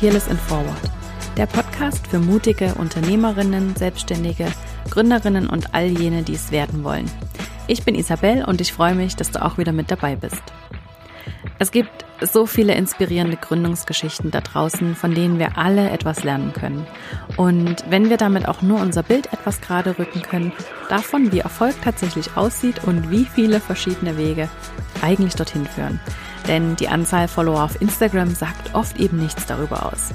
Fearless in Forward, der Podcast für mutige Unternehmerinnen, Selbstständige, Gründerinnen und all jene, die es werden wollen. Ich bin Isabel und ich freue mich, dass du auch wieder mit dabei bist. Es gibt so viele inspirierende Gründungsgeschichten da draußen, von denen wir alle etwas lernen können. Und wenn wir damit auch nur unser Bild etwas gerade rücken können, davon, wie Erfolg tatsächlich aussieht und wie viele verschiedene Wege eigentlich dorthin führen. Denn die Anzahl Follower auf Instagram sagt oft eben nichts darüber aus.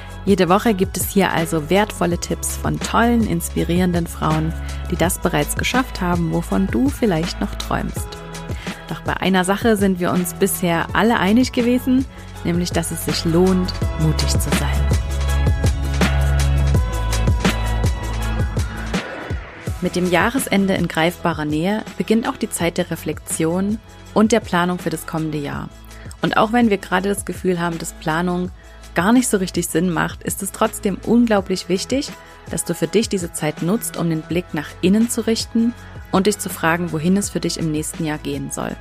Jede Woche gibt es hier also wertvolle Tipps von tollen, inspirierenden Frauen, die das bereits geschafft haben, wovon du vielleicht noch träumst. Doch bei einer Sache sind wir uns bisher alle einig gewesen, nämlich dass es sich lohnt, mutig zu sein. Mit dem Jahresende in greifbarer Nähe beginnt auch die Zeit der Reflexion und der Planung für das kommende Jahr. Und auch wenn wir gerade das Gefühl haben, dass Planung gar nicht so richtig Sinn macht, ist es trotzdem unglaublich wichtig, dass du für dich diese Zeit nutzt, um den Blick nach innen zu richten und dich zu fragen, wohin es für dich im nächsten Jahr gehen soll.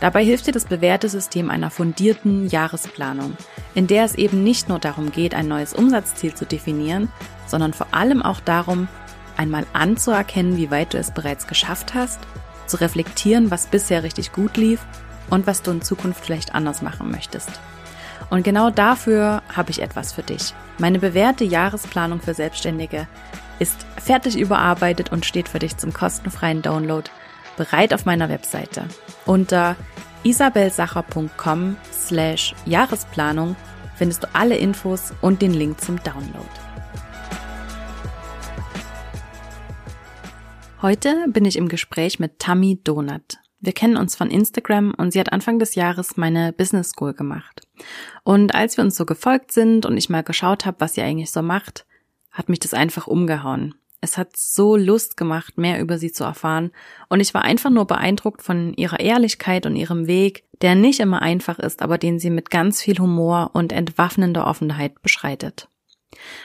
Dabei hilft dir das bewährte System einer fundierten Jahresplanung, in der es eben nicht nur darum geht, ein neues Umsatzziel zu definieren, sondern vor allem auch darum, einmal anzuerkennen, wie weit du es bereits geschafft hast, zu reflektieren, was bisher richtig gut lief und was du in Zukunft vielleicht anders machen möchtest. Und genau dafür habe ich etwas für dich. Meine bewährte Jahresplanung für Selbstständige ist fertig überarbeitet und steht für dich zum kostenfreien Download bereit auf meiner Webseite. Unter isabelsacher.com slash Jahresplanung findest du alle Infos und den Link zum Download. Heute bin ich im Gespräch mit Tammy Donut. Wir kennen uns von Instagram und sie hat Anfang des Jahres meine Business School gemacht. Und als wir uns so gefolgt sind und ich mal geschaut habe, was sie eigentlich so macht, hat mich das einfach umgehauen. Es hat so Lust gemacht, mehr über sie zu erfahren, und ich war einfach nur beeindruckt von ihrer Ehrlichkeit und ihrem Weg, der nicht immer einfach ist, aber den sie mit ganz viel Humor und entwaffnender Offenheit beschreitet.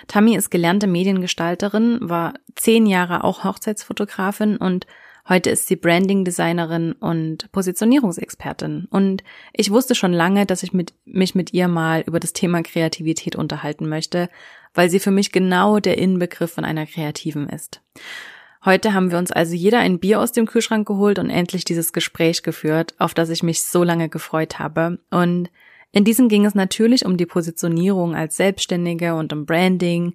Tammy ist gelernte Mediengestalterin, war zehn Jahre auch Hochzeitsfotografin und Heute ist sie Branding-Designerin und Positionierungsexpertin. Und ich wusste schon lange, dass ich mit, mich mit ihr mal über das Thema Kreativität unterhalten möchte, weil sie für mich genau der Inbegriff von einer Kreativen ist. Heute haben wir uns also jeder ein Bier aus dem Kühlschrank geholt und endlich dieses Gespräch geführt, auf das ich mich so lange gefreut habe. Und in diesem ging es natürlich um die Positionierung als Selbstständige und um Branding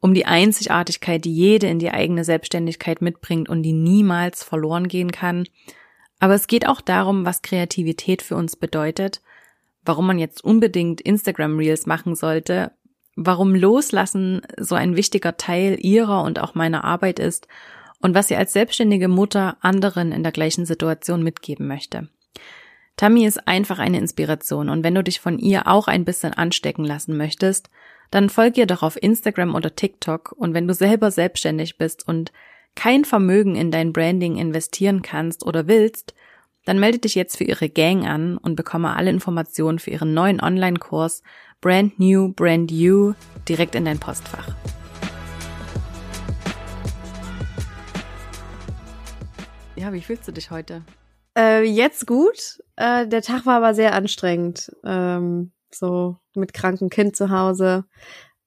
um die Einzigartigkeit, die jede in die eigene Selbstständigkeit mitbringt und die niemals verloren gehen kann. Aber es geht auch darum, was Kreativität für uns bedeutet, warum man jetzt unbedingt Instagram Reels machen sollte, warum Loslassen so ein wichtiger Teil ihrer und auch meiner Arbeit ist und was sie als selbstständige Mutter anderen in der gleichen Situation mitgeben möchte. Tammy ist einfach eine Inspiration und wenn du dich von ihr auch ein bisschen anstecken lassen möchtest, dann folg ihr doch auf Instagram oder TikTok und wenn du selber selbstständig bist und kein Vermögen in dein Branding investieren kannst oder willst, dann melde dich jetzt für ihre Gang an und bekomme alle Informationen für ihren neuen Online-Kurs Brand New, Brand You direkt in dein Postfach. Ja, wie fühlst du dich heute? Äh, jetzt gut. Äh, der Tag war aber sehr anstrengend. Ähm, so mit krankem Kind zu Hause.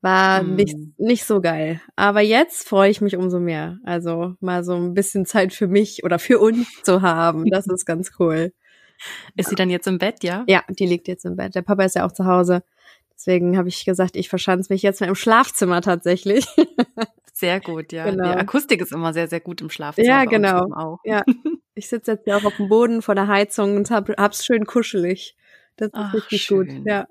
War mm. nicht, nicht so geil. Aber jetzt freue ich mich umso mehr. Also mal so ein bisschen Zeit für mich oder für uns zu haben. Das ist ganz cool. Ist sie dann jetzt im Bett, ja? Ja, die liegt jetzt im Bett. Der Papa ist ja auch zu Hause. Deswegen habe ich gesagt, ich verschanze mich jetzt mal im Schlafzimmer tatsächlich. Sehr gut, ja. Genau. Die Akustik ist immer sehr, sehr gut im Schlafzimmer. Ja, genau. Auch. Ja. Ich sitze jetzt ja auch auf dem Boden vor der Heizung und hab, hab's schön kuschelig. Das ist Ach, richtig schön. gut. Ja.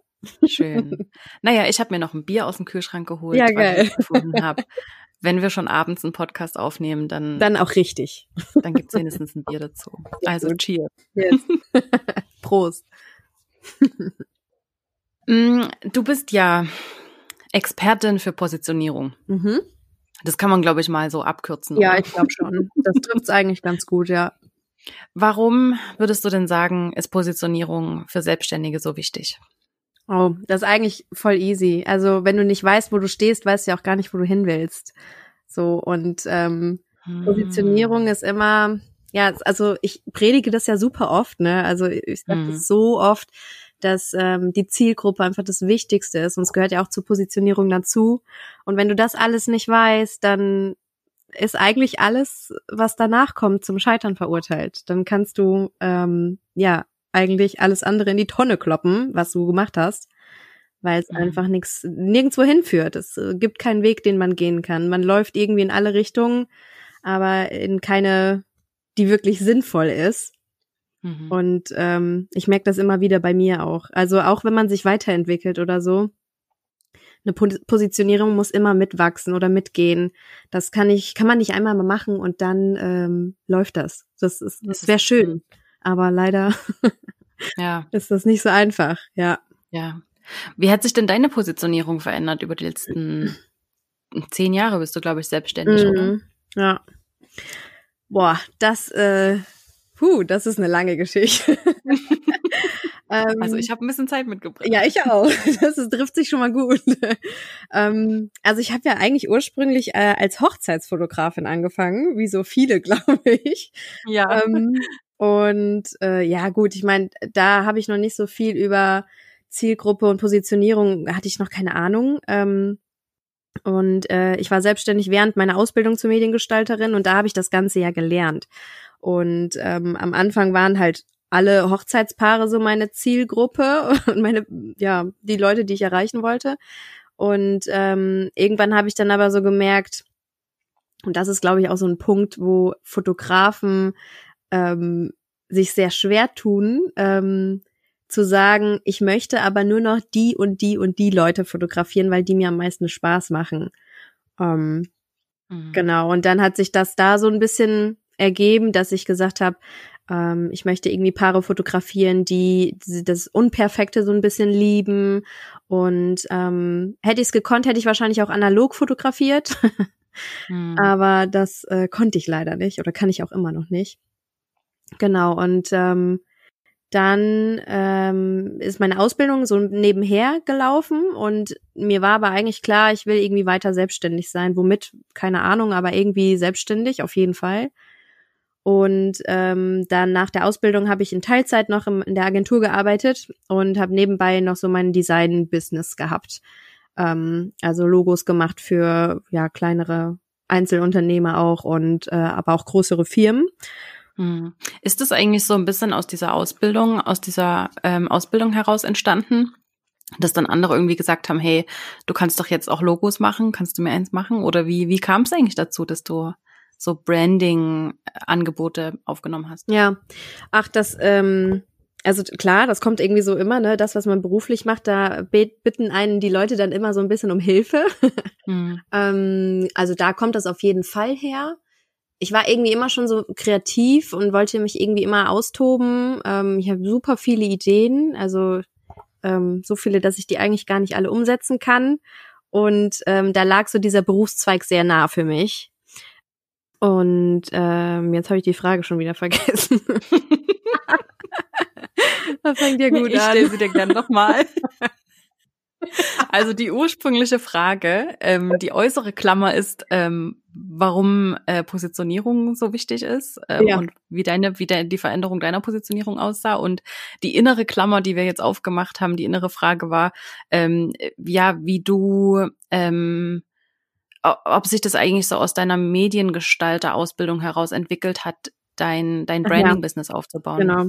Schön. Naja, ich habe mir noch ein Bier aus dem Kühlschrank geholt, ja, geil. weil ich gefunden habe. Wenn wir schon abends einen Podcast aufnehmen, dann. Dann auch richtig. Dann gibt's wenigstens ein Bier dazu. Also cheers. Yes. Prost. Mm, du bist ja Expertin für Positionierung. Mhm. Das kann man, glaube ich, mal so abkürzen. Ja, oder? ich glaube schon. Das trifft es eigentlich ganz gut, ja. Warum würdest du denn sagen, ist Positionierung für Selbstständige so wichtig? Oh, das ist eigentlich voll easy. Also wenn du nicht weißt, wo du stehst, weißt du ja auch gar nicht, wo du hin willst. So und ähm, hm. Positionierung ist immer, ja, also ich predige das ja super oft, ne? Also ich sage hm. das so oft, dass ähm, die Zielgruppe einfach das Wichtigste ist und es gehört ja auch zur Positionierung dazu. Und wenn du das alles nicht weißt, dann ist eigentlich alles, was danach kommt, zum Scheitern verurteilt. Dann kannst du ähm, ja eigentlich alles andere in die Tonne kloppen, was du gemacht hast, weil es mhm. einfach nichts nirgendwo hinführt. Es äh, gibt keinen Weg, den man gehen kann. Man läuft irgendwie in alle Richtungen, aber in keine, die wirklich sinnvoll ist. Mhm. Und ähm, ich merke das immer wieder bei mir auch. Also auch wenn man sich weiterentwickelt oder so, eine Positionierung muss immer mitwachsen oder mitgehen. Das kann ich, kann man nicht einmal mal machen und dann ähm, läuft das. Das ist, das wäre schön, aber leider ja. ist das nicht so einfach. Ja. Ja. Wie hat sich denn deine Positionierung verändert über die letzten zehn Jahre? Bist du, glaube ich, selbstständig, mhm. oder? Ja. Boah, das, äh, puh, das ist eine lange Geschichte. also ich habe ein bisschen Zeit mitgebracht. Ja, ich auch. Das ist, trifft sich schon mal gut. ähm, also ich habe ja eigentlich ursprünglich äh, als Hochzeitsfotografin angefangen, wie so viele, glaube ich. Ja. Ähm, und äh, ja, gut, ich meine, da habe ich noch nicht so viel über Zielgruppe und Positionierung, hatte ich noch keine Ahnung. Ähm, und äh, ich war selbstständig während meiner Ausbildung zur Mediengestalterin und da habe ich das Ganze ja gelernt. Und ähm, am Anfang waren halt alle Hochzeitspaare so meine Zielgruppe und meine, ja, die Leute, die ich erreichen wollte. Und ähm, irgendwann habe ich dann aber so gemerkt, und das ist, glaube ich, auch so ein Punkt, wo Fotografen ähm, sich sehr schwer tun, ähm, zu sagen, ich möchte aber nur noch die und die und die Leute fotografieren, weil die mir am meisten Spaß machen. Ähm, mhm. Genau, und dann hat sich das da so ein bisschen ergeben, dass ich gesagt habe, ähm, ich möchte irgendwie Paare fotografieren, die das Unperfekte so ein bisschen lieben. Und ähm, hätte ich es gekonnt, hätte ich wahrscheinlich auch analog fotografiert. hm. Aber das äh, konnte ich leider nicht oder kann ich auch immer noch nicht. Genau, und ähm, dann ähm, ist meine Ausbildung so nebenher gelaufen und mir war aber eigentlich klar, ich will irgendwie weiter selbstständig sein. Womit, keine Ahnung, aber irgendwie selbstständig auf jeden Fall. Und ähm, dann nach der Ausbildung habe ich in Teilzeit noch im, in der Agentur gearbeitet und habe nebenbei noch so mein Design-Business gehabt. Ähm, also Logos gemacht für ja kleinere Einzelunternehmer auch und äh, aber auch größere Firmen. Hm. Ist das eigentlich so ein bisschen aus dieser Ausbildung, aus dieser ähm, Ausbildung heraus entstanden? Dass dann andere irgendwie gesagt haben, hey, du kannst doch jetzt auch Logos machen, kannst du mir eins machen? Oder wie, wie kam es eigentlich dazu, dass du so Branding-Angebote aufgenommen hast? Ja, ach, das, ähm, also klar, das kommt irgendwie so immer, ne? Das, was man beruflich macht, da bitten einen die Leute dann immer so ein bisschen um Hilfe. Mhm. ähm, also da kommt das auf jeden Fall her. Ich war irgendwie immer schon so kreativ und wollte mich irgendwie immer austoben. Ähm, ich habe super viele Ideen, also ähm, so viele, dass ich die eigentlich gar nicht alle umsetzen kann. Und ähm, da lag so dieser Berufszweig sehr nah für mich. Und ähm, jetzt habe ich die Frage schon wieder vergessen. das fängt ja gut ich an. Ich stelle sie dir gerne nochmal. Also die ursprüngliche Frage, ähm, die äußere Klammer ist, ähm, warum äh, Positionierung so wichtig ist ähm, ja. und wie deine, wie de die Veränderung deiner Positionierung aussah. Und die innere Klammer, die wir jetzt aufgemacht haben, die innere Frage war, ähm, ja, wie du ähm, ob sich das eigentlich so aus deiner Mediengestalter-Ausbildung heraus entwickelt hat, dein, dein Branding-Business ja. aufzubauen. Genau.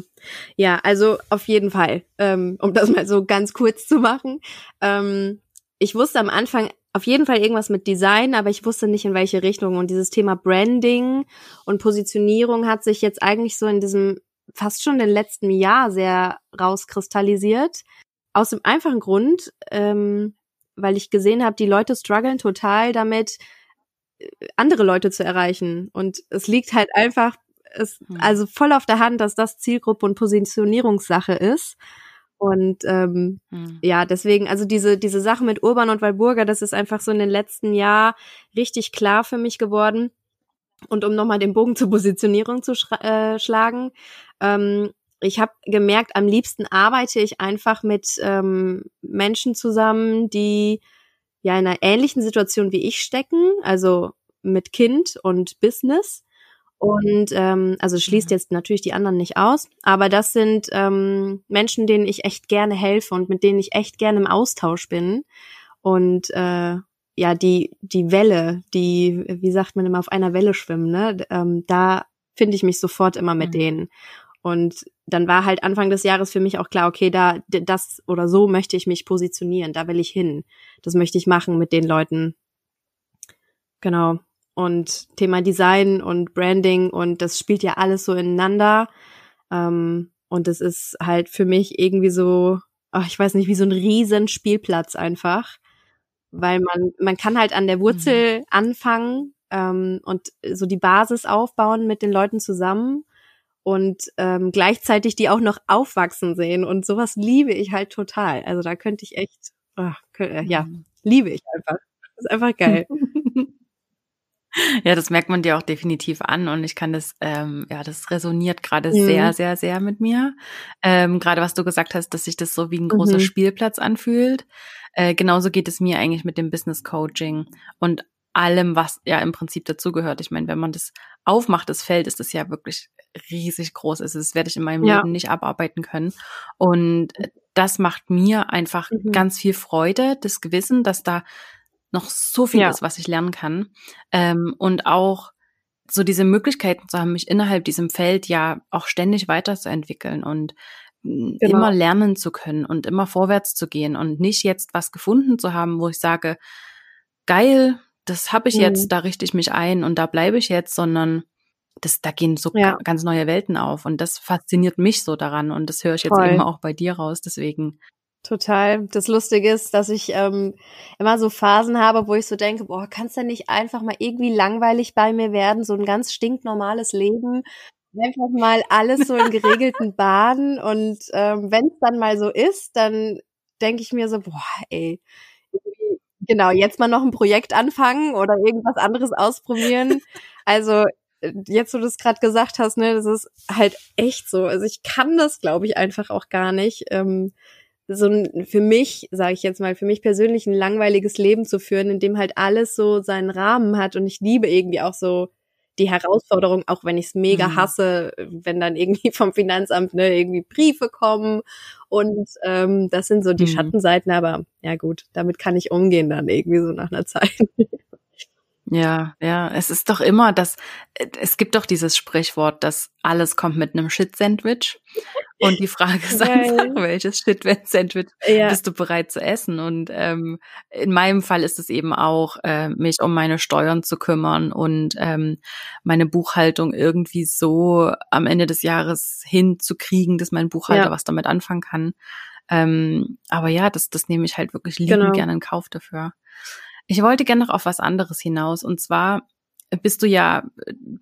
Ja, also auf jeden Fall, ähm, um das mal so ganz kurz zu machen. Ähm, ich wusste am Anfang auf jeden Fall irgendwas mit Design, aber ich wusste nicht in welche Richtung. Und dieses Thema Branding und Positionierung hat sich jetzt eigentlich so in diesem fast schon den letzten Jahr sehr rauskristallisiert. Aus dem einfachen Grund, ähm, weil ich gesehen habe, die Leute strugglen total damit, äh, andere Leute zu erreichen. Und es liegt halt einfach, es, hm. also voll auf der Hand, dass das Zielgruppe und Positionierungssache ist. Und ähm, hm. ja, deswegen, also diese, diese Sache mit Urban und Walburga, das ist einfach so in den letzten Jahren richtig klar für mich geworden. Und um nochmal den Bogen zur Positionierung zu äh, schlagen, ähm, ich habe gemerkt, am liebsten arbeite ich einfach mit ähm, Menschen zusammen, die ja in einer ähnlichen Situation wie ich stecken, also mit Kind und Business und ähm, also schließt mhm. jetzt natürlich die anderen nicht aus, aber das sind ähm, Menschen, denen ich echt gerne helfe und mit denen ich echt gerne im Austausch bin. Und äh, ja, die, die Welle, die, wie sagt man immer, auf einer Welle schwimmen, ne? Ähm, da finde ich mich sofort immer mit mhm. denen. Und dann war halt Anfang des Jahres für mich auch klar, okay, da das oder so möchte ich mich positionieren, da will ich hin. Das möchte ich machen mit den Leuten. Genau und Thema Design und Branding und das spielt ja alles so ineinander. Ähm, und es ist halt für mich irgendwie so, ach, ich weiß nicht, wie so ein riesen Spielplatz einfach. Weil man, man kann halt an der Wurzel mhm. anfangen ähm, und so die Basis aufbauen mit den Leuten zusammen und ähm, gleichzeitig die auch noch aufwachsen sehen. Und sowas liebe ich halt total. Also da könnte ich echt, ach, könnte, ja, mhm. liebe ich einfach. Das ist einfach geil. Ja, das merkt man dir auch definitiv an und ich kann das, ähm, ja, das resoniert gerade mhm. sehr, sehr, sehr mit mir. Ähm, gerade was du gesagt hast, dass sich das so wie ein großer mhm. Spielplatz anfühlt. Äh, genauso geht es mir eigentlich mit dem Business Coaching und allem, was ja im Prinzip dazugehört. Ich meine, wenn man das aufmacht, das Feld, ist das ja wirklich riesig groß. Also das werde ich in meinem ja. Leben nicht abarbeiten können. Und das macht mir einfach mhm. ganz viel Freude, das Gewissen, dass da noch so viel ja. ist, was ich lernen kann. Ähm, und auch so diese Möglichkeiten zu haben, mich innerhalb diesem Feld ja auch ständig weiterzuentwickeln und mm, genau. immer lernen zu können und immer vorwärts zu gehen und nicht jetzt was gefunden zu haben, wo ich sage, geil, das habe ich mhm. jetzt, da richte ich mich ein und da bleibe ich jetzt, sondern das, da gehen so ja. ganz neue Welten auf und das fasziniert mich so daran und das höre ich jetzt Voll. eben auch bei dir raus. Deswegen Total. Das Lustige ist, dass ich ähm, immer so Phasen habe, wo ich so denke, boah, kannst du nicht einfach mal irgendwie langweilig bei mir werden, so ein ganz stinknormales Leben, einfach mal alles so in geregelten Bahnen und ähm, wenn es dann mal so ist, dann denke ich mir so, boah, ey, genau, jetzt mal noch ein Projekt anfangen oder irgendwas anderes ausprobieren. Also äh, jetzt, wo du es gerade gesagt hast, ne, das ist halt echt so. Also ich kann das, glaube ich, einfach auch gar nicht. Ähm, so ein, für mich, sage ich jetzt mal, für mich persönlich ein langweiliges Leben zu führen, in dem halt alles so seinen Rahmen hat und ich liebe irgendwie auch so die Herausforderung, auch wenn ich es mega mhm. hasse, wenn dann irgendwie vom Finanzamt ne, irgendwie Briefe kommen und ähm, das sind so die mhm. Schattenseiten, aber ja gut, damit kann ich umgehen dann irgendwie so nach einer Zeit. Ja, ja, es ist doch immer das, es gibt doch dieses Sprichwort, dass alles kommt mit einem Shit-Sandwich. Und die Frage ist einfach, welches Shit-Sandwich ja. bist du bereit zu essen? Und ähm, in meinem Fall ist es eben auch, äh, mich um meine Steuern zu kümmern und ähm, meine Buchhaltung irgendwie so am Ende des Jahres hinzukriegen, dass mein Buchhalter ja. was damit anfangen kann. Ähm, aber ja, das, das nehme ich halt wirklich lieben genau. gerne in Kauf dafür. Ich wollte gerne noch auf was anderes hinaus. Und zwar bist du ja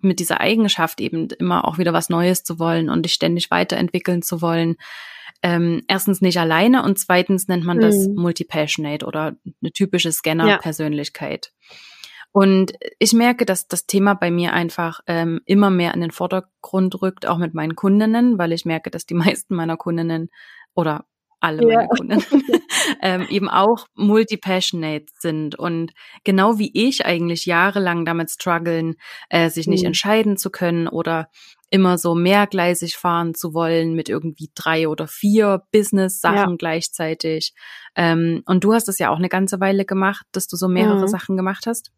mit dieser Eigenschaft eben immer auch wieder was Neues zu wollen und dich ständig weiterentwickeln zu wollen. Ähm, erstens nicht alleine und zweitens nennt man das mhm. Multipassionate oder eine typische Scanner-Persönlichkeit. Ja. Und ich merke, dass das Thema bei mir einfach ähm, immer mehr in den Vordergrund rückt, auch mit meinen Kundinnen, weil ich merke, dass die meisten meiner Kundinnen oder alle meine ja. Kunden, ähm, eben auch multi-passionate sind und genau wie ich eigentlich jahrelang damit strugglen, äh, sich nicht mhm. entscheiden zu können oder immer so mehrgleisig fahren zu wollen mit irgendwie drei oder vier Business-Sachen ja. gleichzeitig. Ähm, und du hast es ja auch eine ganze Weile gemacht, dass du so mehrere mhm. Sachen gemacht hast.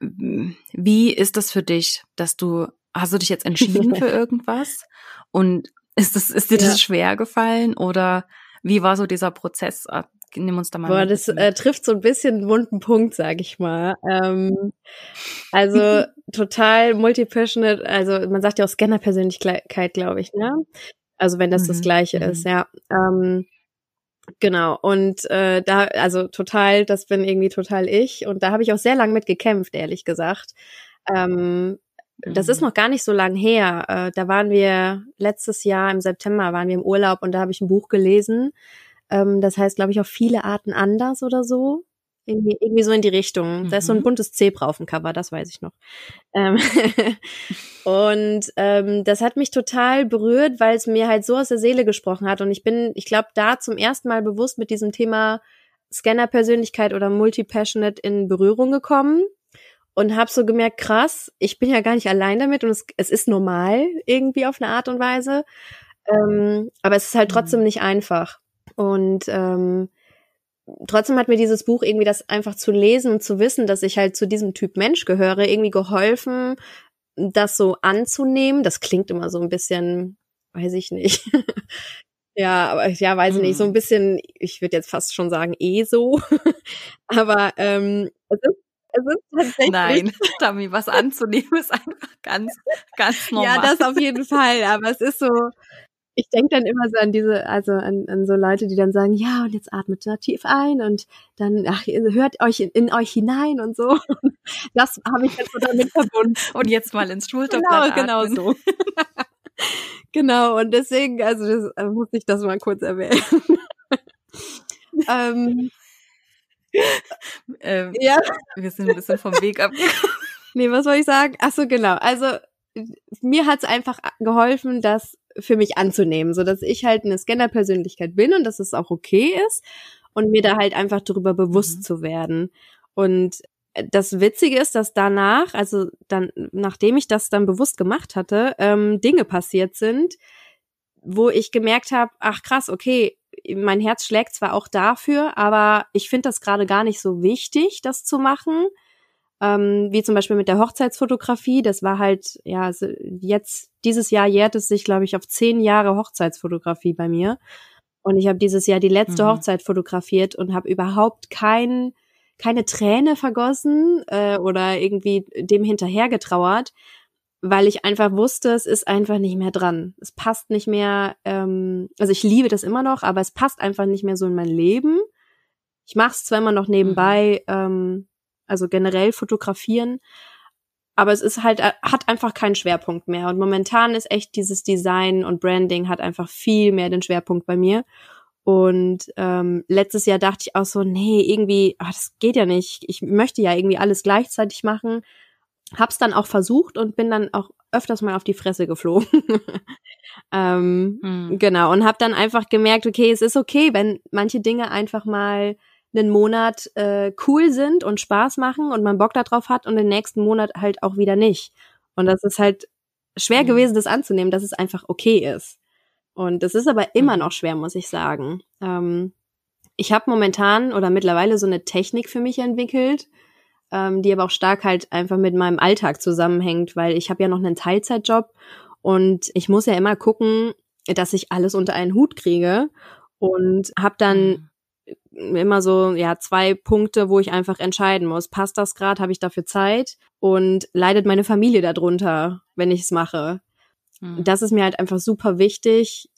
Wie ist das für dich, dass du, hast du dich jetzt entschieden für irgendwas? Und ist das, ist dir ja. das schwer gefallen oder wie war so dieser Prozess? Ah, nimm uns da mal. Boah, das äh, trifft so ein bisschen einen wunden Punkt, sag ich mal. Ähm, also total multi-passionate, also man sagt ja auch Scanner-Persönlichkeit, glaube ich, ne? Also wenn das mhm. das Gleiche mhm. ist, ja. Ähm, Genau, und äh, da, also total, das bin irgendwie total ich. Und da habe ich auch sehr lange mit gekämpft, ehrlich gesagt. Ähm, das ist mhm. noch gar nicht so lang her. Äh, da waren wir letztes Jahr im September waren wir im Urlaub und da habe ich ein Buch gelesen. Ähm, das heißt, glaube ich, auf viele Arten anders oder so. Irgendwie, irgendwie so in die Richtung. Mhm. Da ist so ein mhm. buntes Zebra auf dem Cover, das weiß ich noch. Ähm und ähm, das hat mich total berührt, weil es mir halt so aus der Seele gesprochen hat. Und ich bin, ich glaube, da zum ersten Mal bewusst mit diesem Thema Scanner-Persönlichkeit oder Multi-Passionate in Berührung gekommen und habe so gemerkt, krass, ich bin ja gar nicht allein damit und es, es ist normal irgendwie auf eine Art und Weise. Ähm, aber es ist halt trotzdem mhm. nicht einfach. Und ähm, trotzdem hat mir dieses Buch irgendwie das einfach zu lesen und zu wissen, dass ich halt zu diesem Typ Mensch gehöre, irgendwie geholfen, das so anzunehmen. Das klingt immer so ein bisschen, weiß ich nicht. ja, aber ja, weiß ich nicht, so ein mhm. bisschen, ich würde jetzt fast schon sagen, eh so. aber ähm, es ist es ist tatsächlich. Nein, Tammy, was anzunehmen ist einfach ganz, ganz normal. Ja, das auf jeden Fall. Aber es ist so, ich denke dann immer so an diese, also an, an so Leute, die dann sagen, ja, und jetzt atmet da tief ein und dann ach, hört euch in, in euch hinein und so. Das habe ich jetzt so damit verbunden. Und jetzt mal ins Schulterblatt Genau, genau so. genau, und deswegen, also das äh, muss ich das mal kurz erwähnen. ähm, ähm, ja. Wir sind ein bisschen vom Weg ab. nee, was soll ich sagen? Ach so, genau. Also mir hat's einfach geholfen, das für mich anzunehmen, so dass ich halt eine Scanner-Persönlichkeit bin und dass es auch okay ist und mir da halt einfach darüber bewusst mhm. zu werden. Und das Witzige ist, dass danach, also dann, nachdem ich das dann bewusst gemacht hatte, ähm, Dinge passiert sind, wo ich gemerkt habe, ach krass, okay, mein Herz schlägt zwar auch dafür, aber ich finde das gerade gar nicht so wichtig, das zu machen. Ähm, wie zum Beispiel mit der Hochzeitsfotografie. Das war halt, ja, also jetzt, dieses Jahr jährt es sich, glaube ich, auf zehn Jahre Hochzeitsfotografie bei mir. Und ich habe dieses Jahr die letzte mhm. Hochzeit fotografiert und habe überhaupt kein, keine Träne vergossen äh, oder irgendwie dem hinterhergetrauert, weil ich einfach wusste, es ist einfach nicht mehr dran. Es passt nicht mehr, ähm, also ich liebe das immer noch, aber es passt einfach nicht mehr so in mein Leben. Ich mache es zwar immer noch nebenbei, mhm. ähm, also generell fotografieren, aber es ist halt, äh, hat einfach keinen Schwerpunkt mehr. Und momentan ist echt dieses Design und Branding hat einfach viel mehr den Schwerpunkt bei mir. Und ähm, letztes Jahr dachte ich auch so, nee, irgendwie, ach, das geht ja nicht. Ich möchte ja irgendwie alles gleichzeitig machen Hab's dann auch versucht und bin dann auch öfters mal auf die Fresse geflogen. ähm, mhm. Genau, und hab dann einfach gemerkt, okay, es ist okay, wenn manche Dinge einfach mal einen Monat äh, cool sind und Spaß machen und man Bock darauf hat und den nächsten Monat halt auch wieder nicht. Und das ist halt schwer mhm. gewesen, das anzunehmen, dass es einfach okay ist. Und das ist aber immer mhm. noch schwer, muss ich sagen. Ähm, ich habe momentan oder mittlerweile so eine Technik für mich entwickelt, ähm, die aber auch stark halt einfach mit meinem Alltag zusammenhängt, weil ich habe ja noch einen Teilzeitjob und ich muss ja immer gucken, dass ich alles unter einen Hut kriege und habe dann mhm. immer so ja zwei Punkte, wo ich einfach entscheiden muss, passt das gerade, habe ich dafür Zeit und leidet meine Familie darunter, wenn ich es mache. Mhm. Das ist mir halt einfach super wichtig,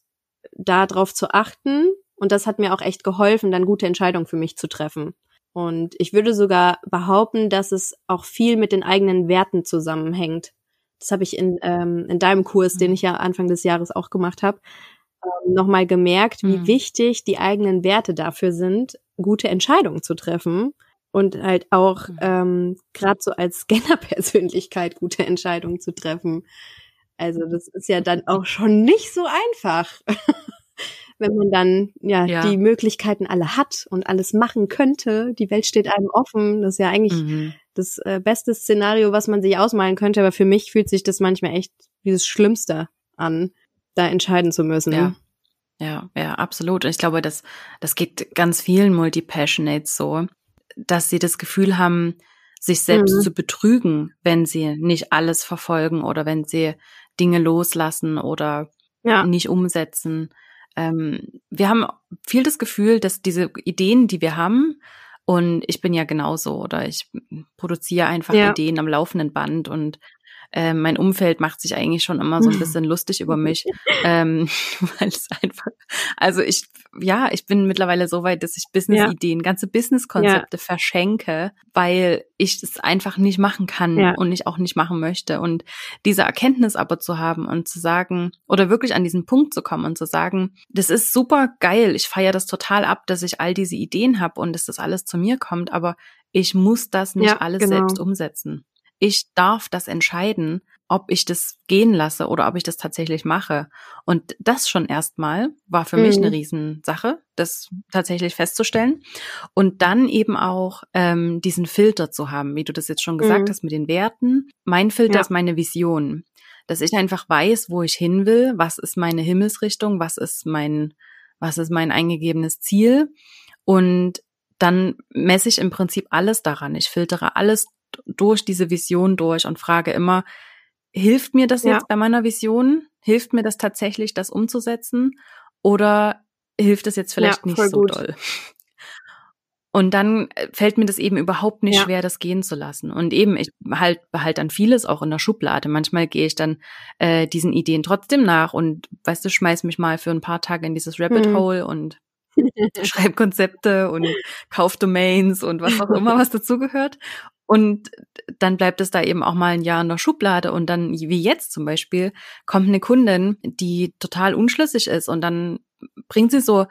darauf zu achten und das hat mir auch echt geholfen, dann gute Entscheidungen für mich zu treffen. Und ich würde sogar behaupten, dass es auch viel mit den eigenen Werten zusammenhängt. Das habe ich in, ähm, in deinem Kurs, den mhm. ich ja Anfang des Jahres auch gemacht habe, ähm, nochmal gemerkt, wie mhm. wichtig die eigenen Werte dafür sind, gute Entscheidungen zu treffen und halt auch mhm. ähm, gerade so als Scanner-Persönlichkeit gute Entscheidungen zu treffen. Also das ist ja dann auch schon nicht so einfach. wenn man dann ja, ja, die Möglichkeiten alle hat und alles machen könnte. Die Welt steht einem offen. Das ist ja eigentlich mhm. das äh, beste Szenario, was man sich ausmalen könnte. Aber für mich fühlt sich das manchmal echt wie das Schlimmste an, da entscheiden zu müssen. Ja. Ja, ja, absolut. Und ich glaube, das, das geht ganz vielen Multi-Passionates so, dass sie das Gefühl haben, sich selbst mhm. zu betrügen, wenn sie nicht alles verfolgen oder wenn sie Dinge loslassen oder ja. nicht umsetzen ähm, wir haben viel das Gefühl, dass diese Ideen, die wir haben, und ich bin ja genauso, oder ich produziere einfach ja. Ideen am laufenden Band und äh, mein Umfeld macht sich eigentlich schon immer so ein bisschen lustig über mich, ähm, weil es einfach, also ich, ja, ich bin mittlerweile so weit, dass ich Business-Ideen, ja. ganze Business-Konzepte ja. verschenke, weil ich es einfach nicht machen kann ja. und ich auch nicht machen möchte. Und diese Erkenntnis aber zu haben und zu sagen, oder wirklich an diesen Punkt zu kommen und zu sagen, das ist super geil, ich feiere das total ab, dass ich all diese Ideen habe und dass das alles zu mir kommt, aber ich muss das nicht alles genau. selbst umsetzen ich darf das entscheiden, ob ich das gehen lasse oder ob ich das tatsächlich mache. Und das schon erstmal war für mhm. mich eine mhm. Riesensache, das tatsächlich festzustellen. Und dann eben auch ähm, diesen Filter zu haben, wie du das jetzt schon gesagt mhm. hast mit den Werten. Mein Filter ja. ist meine Vision. Dass ich einfach weiß, wo ich hin will, was ist meine Himmelsrichtung, was ist mein, was ist mein eingegebenes Ziel. Und dann messe ich im Prinzip alles daran. Ich filtere alles durch diese Vision durch und frage immer, hilft mir das ja. jetzt bei meiner Vision? Hilft mir das tatsächlich, das umzusetzen? Oder hilft es jetzt vielleicht ja, nicht so gut. doll? Und dann äh, fällt mir das eben überhaupt nicht ja. schwer, das gehen zu lassen. Und eben, ich halt behalte dann vieles auch in der Schublade. Manchmal gehe ich dann äh, diesen Ideen trotzdem nach und weißt du, schmeiß mich mal für ein paar Tage in dieses Rabbit hm. Hole und schreib Konzepte und kauf Domains und was auch immer, was dazugehört. Und dann bleibt es da eben auch mal ein Jahr in der Schublade. Und dann, wie jetzt zum Beispiel, kommt eine Kundin, die total unschlüssig ist. Und dann bringt sie so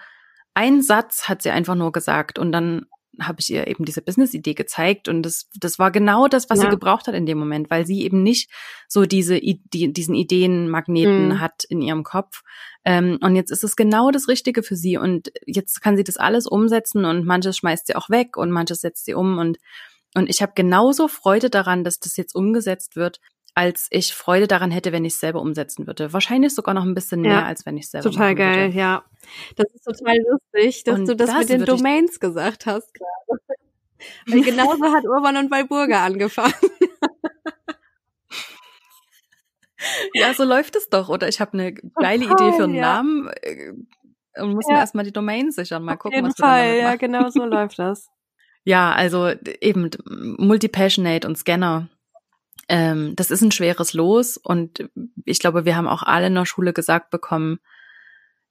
einen Satz, hat sie einfach nur gesagt. Und dann habe ich ihr eben diese Business-Idee gezeigt. Und das, das war genau das, was ja. sie gebraucht hat in dem Moment, weil sie eben nicht so diese die, diesen Ideenmagneten mhm. hat in ihrem Kopf. Ähm, und jetzt ist es genau das Richtige für sie. Und jetzt kann sie das alles umsetzen. Und manches schmeißt sie auch weg. Und manches setzt sie um. Und und ich habe genauso Freude daran, dass das jetzt umgesetzt wird, als ich Freude daran hätte, wenn ich es selber umsetzen würde. Wahrscheinlich sogar noch ein bisschen mehr, ja, als wenn ich es selber Total geil, würde. ja. Das ist total lustig, dass und du das, das mit den Domains gesagt hast gerade. Weil genauso hat Urban und Walburga angefangen. ja, so läuft es doch. Oder ich habe eine geile Idee für einen ja. Namen äh, und muss ja. mir erstmal die Domains sichern. Mal Auf gucken, was Fall, wir machen. Ja, genau so läuft das. Ja, also eben Multipassionate und Scanner. Ähm, das ist ein schweres Los und ich glaube, wir haben auch alle in der Schule gesagt bekommen,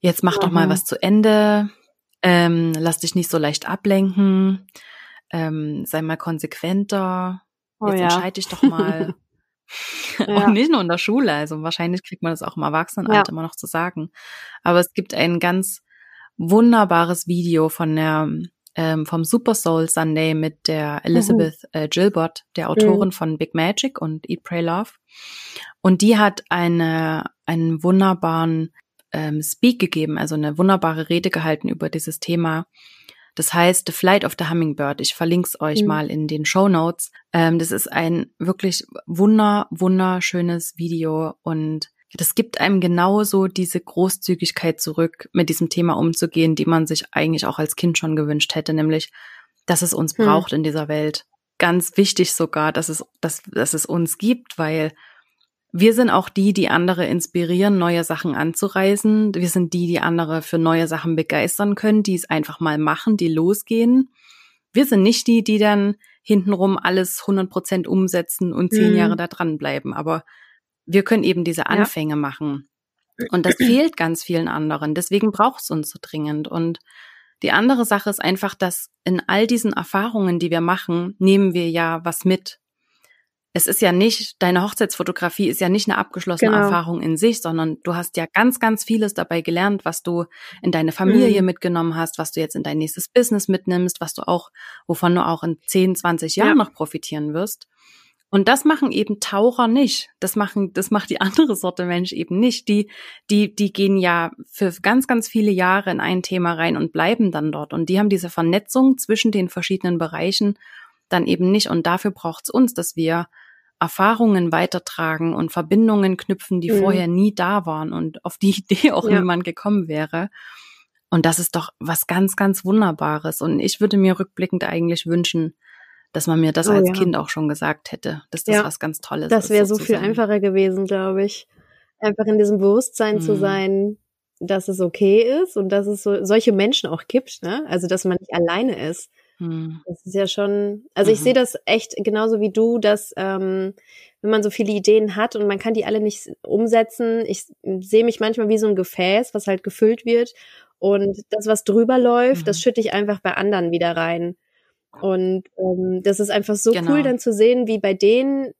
jetzt mach mhm. doch mal was zu Ende, ähm, lass dich nicht so leicht ablenken, ähm, sei mal konsequenter, oh, jetzt ja. entscheide dich doch mal. ja. Und nicht nur in der Schule, also wahrscheinlich kriegt man das auch im Erwachsenenalter ja. immer noch zu sagen. Aber es gibt ein ganz wunderbares Video von der ähm, vom Super Soul Sunday mit der Elizabeth mhm. äh, Gilbert, der Autorin mhm. von Big Magic und Eat, Pray, Love. Und die hat eine, einen wunderbaren ähm, Speak gegeben, also eine wunderbare Rede gehalten über dieses Thema. Das heißt The Flight of the Hummingbird. Ich verlinke es euch mhm. mal in den Show Notes. Ähm, das ist ein wirklich wunder, wunderschönes Video und das gibt einem genauso diese Großzügigkeit zurück, mit diesem Thema umzugehen, die man sich eigentlich auch als Kind schon gewünscht hätte, nämlich, dass es uns hm. braucht in dieser Welt. Ganz wichtig sogar, dass es, dass, dass es uns gibt, weil wir sind auch die, die andere inspirieren, neue Sachen anzureisen. Wir sind die, die andere für neue Sachen begeistern können, die es einfach mal machen, die losgehen. Wir sind nicht die, die dann hintenrum alles 100 Prozent umsetzen und zehn mhm. Jahre da dranbleiben. Aber wir können eben diese Anfänge ja. machen. Und das fehlt ganz vielen anderen. Deswegen braucht es uns so dringend. Und die andere Sache ist einfach, dass in all diesen Erfahrungen, die wir machen, nehmen wir ja was mit. Es ist ja nicht, deine Hochzeitsfotografie ist ja nicht eine abgeschlossene genau. Erfahrung in sich, sondern du hast ja ganz, ganz vieles dabei gelernt, was du in deine Familie mhm. mitgenommen hast, was du jetzt in dein nächstes Business mitnimmst, was du auch, wovon du auch in 10, 20 Jahren ja. noch profitieren wirst. Und das machen eben Taucher nicht. Das machen, das macht die andere Sorte Mensch eben nicht. Die, die, die gehen ja für ganz, ganz viele Jahre in ein Thema rein und bleiben dann dort. Und die haben diese Vernetzung zwischen den verschiedenen Bereichen dann eben nicht. Und dafür braucht es uns, dass wir Erfahrungen weitertragen und Verbindungen knüpfen, die mhm. vorher nie da waren und auf die Idee auch ja. niemand gekommen wäre. Und das ist doch was ganz, ganz Wunderbares. Und ich würde mir rückblickend eigentlich wünschen, dass man mir das oh, als ja. Kind auch schon gesagt hätte, dass das ja. was ganz Tolles das ist. Das wäre so viel einfacher gewesen, glaube ich. Einfach in diesem Bewusstsein mhm. zu sein, dass es okay ist und dass es so, solche Menschen auch gibt, ne? Also, dass man nicht alleine ist. Mhm. Das ist ja schon, also ich mhm. sehe das echt genauso wie du, dass ähm, wenn man so viele Ideen hat und man kann die alle nicht umsetzen. Ich sehe mich manchmal wie so ein Gefäß, was halt gefüllt wird. Und das, was drüber läuft, mhm. das schütte ich einfach bei anderen wieder rein. Und ähm, das ist einfach so genau. cool, dann zu sehen, wie bei denen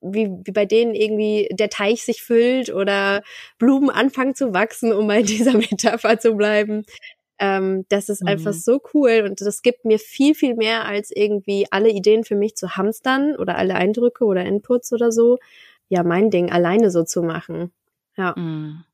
wie, wie bei denen irgendwie der Teich sich füllt oder Blumen anfangen zu wachsen, um mal in dieser Metapher zu bleiben. Ähm, das ist mhm. einfach so cool und das gibt mir viel, viel mehr als irgendwie alle Ideen für mich zu hamstern oder alle Eindrücke oder Inputs oder so. Ja, mein Ding alleine so zu machen. Ja. Mhm.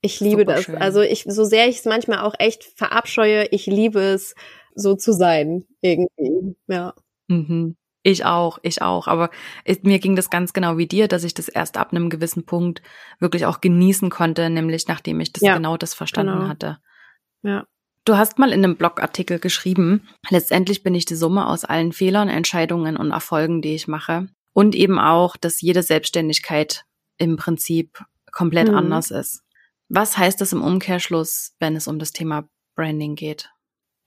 Ich liebe Super das. Schön. Also ich, so sehr ich es manchmal auch echt verabscheue, ich liebe es, so zu sein, irgendwie. Ja. Mhm. Ich auch, ich auch. Aber es, mir ging das ganz genau wie dir, dass ich das erst ab einem gewissen Punkt wirklich auch genießen konnte, nämlich nachdem ich das ja, genau das verstanden genau. hatte. Ja. Du hast mal in einem Blogartikel geschrieben, letztendlich bin ich die Summe aus allen Fehlern, Entscheidungen und Erfolgen, die ich mache. Und eben auch, dass jede Selbstständigkeit im Prinzip komplett mhm. anders ist. Was heißt das im Umkehrschluss, wenn es um das Thema Branding geht?